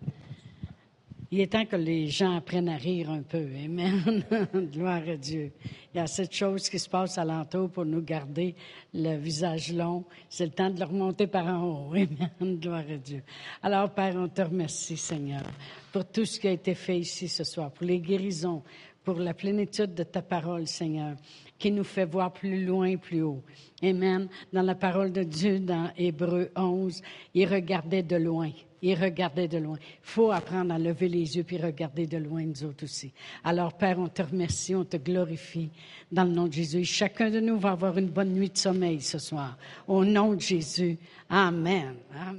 Il est temps que les gens apprennent à rire un peu. Amen. Gloire à Dieu. Il y a cette chose qui se passe alentour pour nous garder le visage long. C'est le temps de le remonter par en haut. Amen. Gloire à Dieu. Alors, Père, on te remercie, Seigneur, pour tout ce qui a été fait ici ce soir, pour les guérisons, pour la plénitude de ta parole, Seigneur, qui nous fait voir plus loin, plus haut. Amen. Dans la parole de Dieu, dans Hébreu 11, il regardait de loin. Il regardait de loin. Il faut apprendre à lever les yeux puis regarder de loin, nous autres aussi. Alors, Père, on te remercie, on te glorifie dans le nom de Jésus. Chacun de nous va avoir une bonne nuit de sommeil ce soir. Au nom de Jésus. Amen. Amen.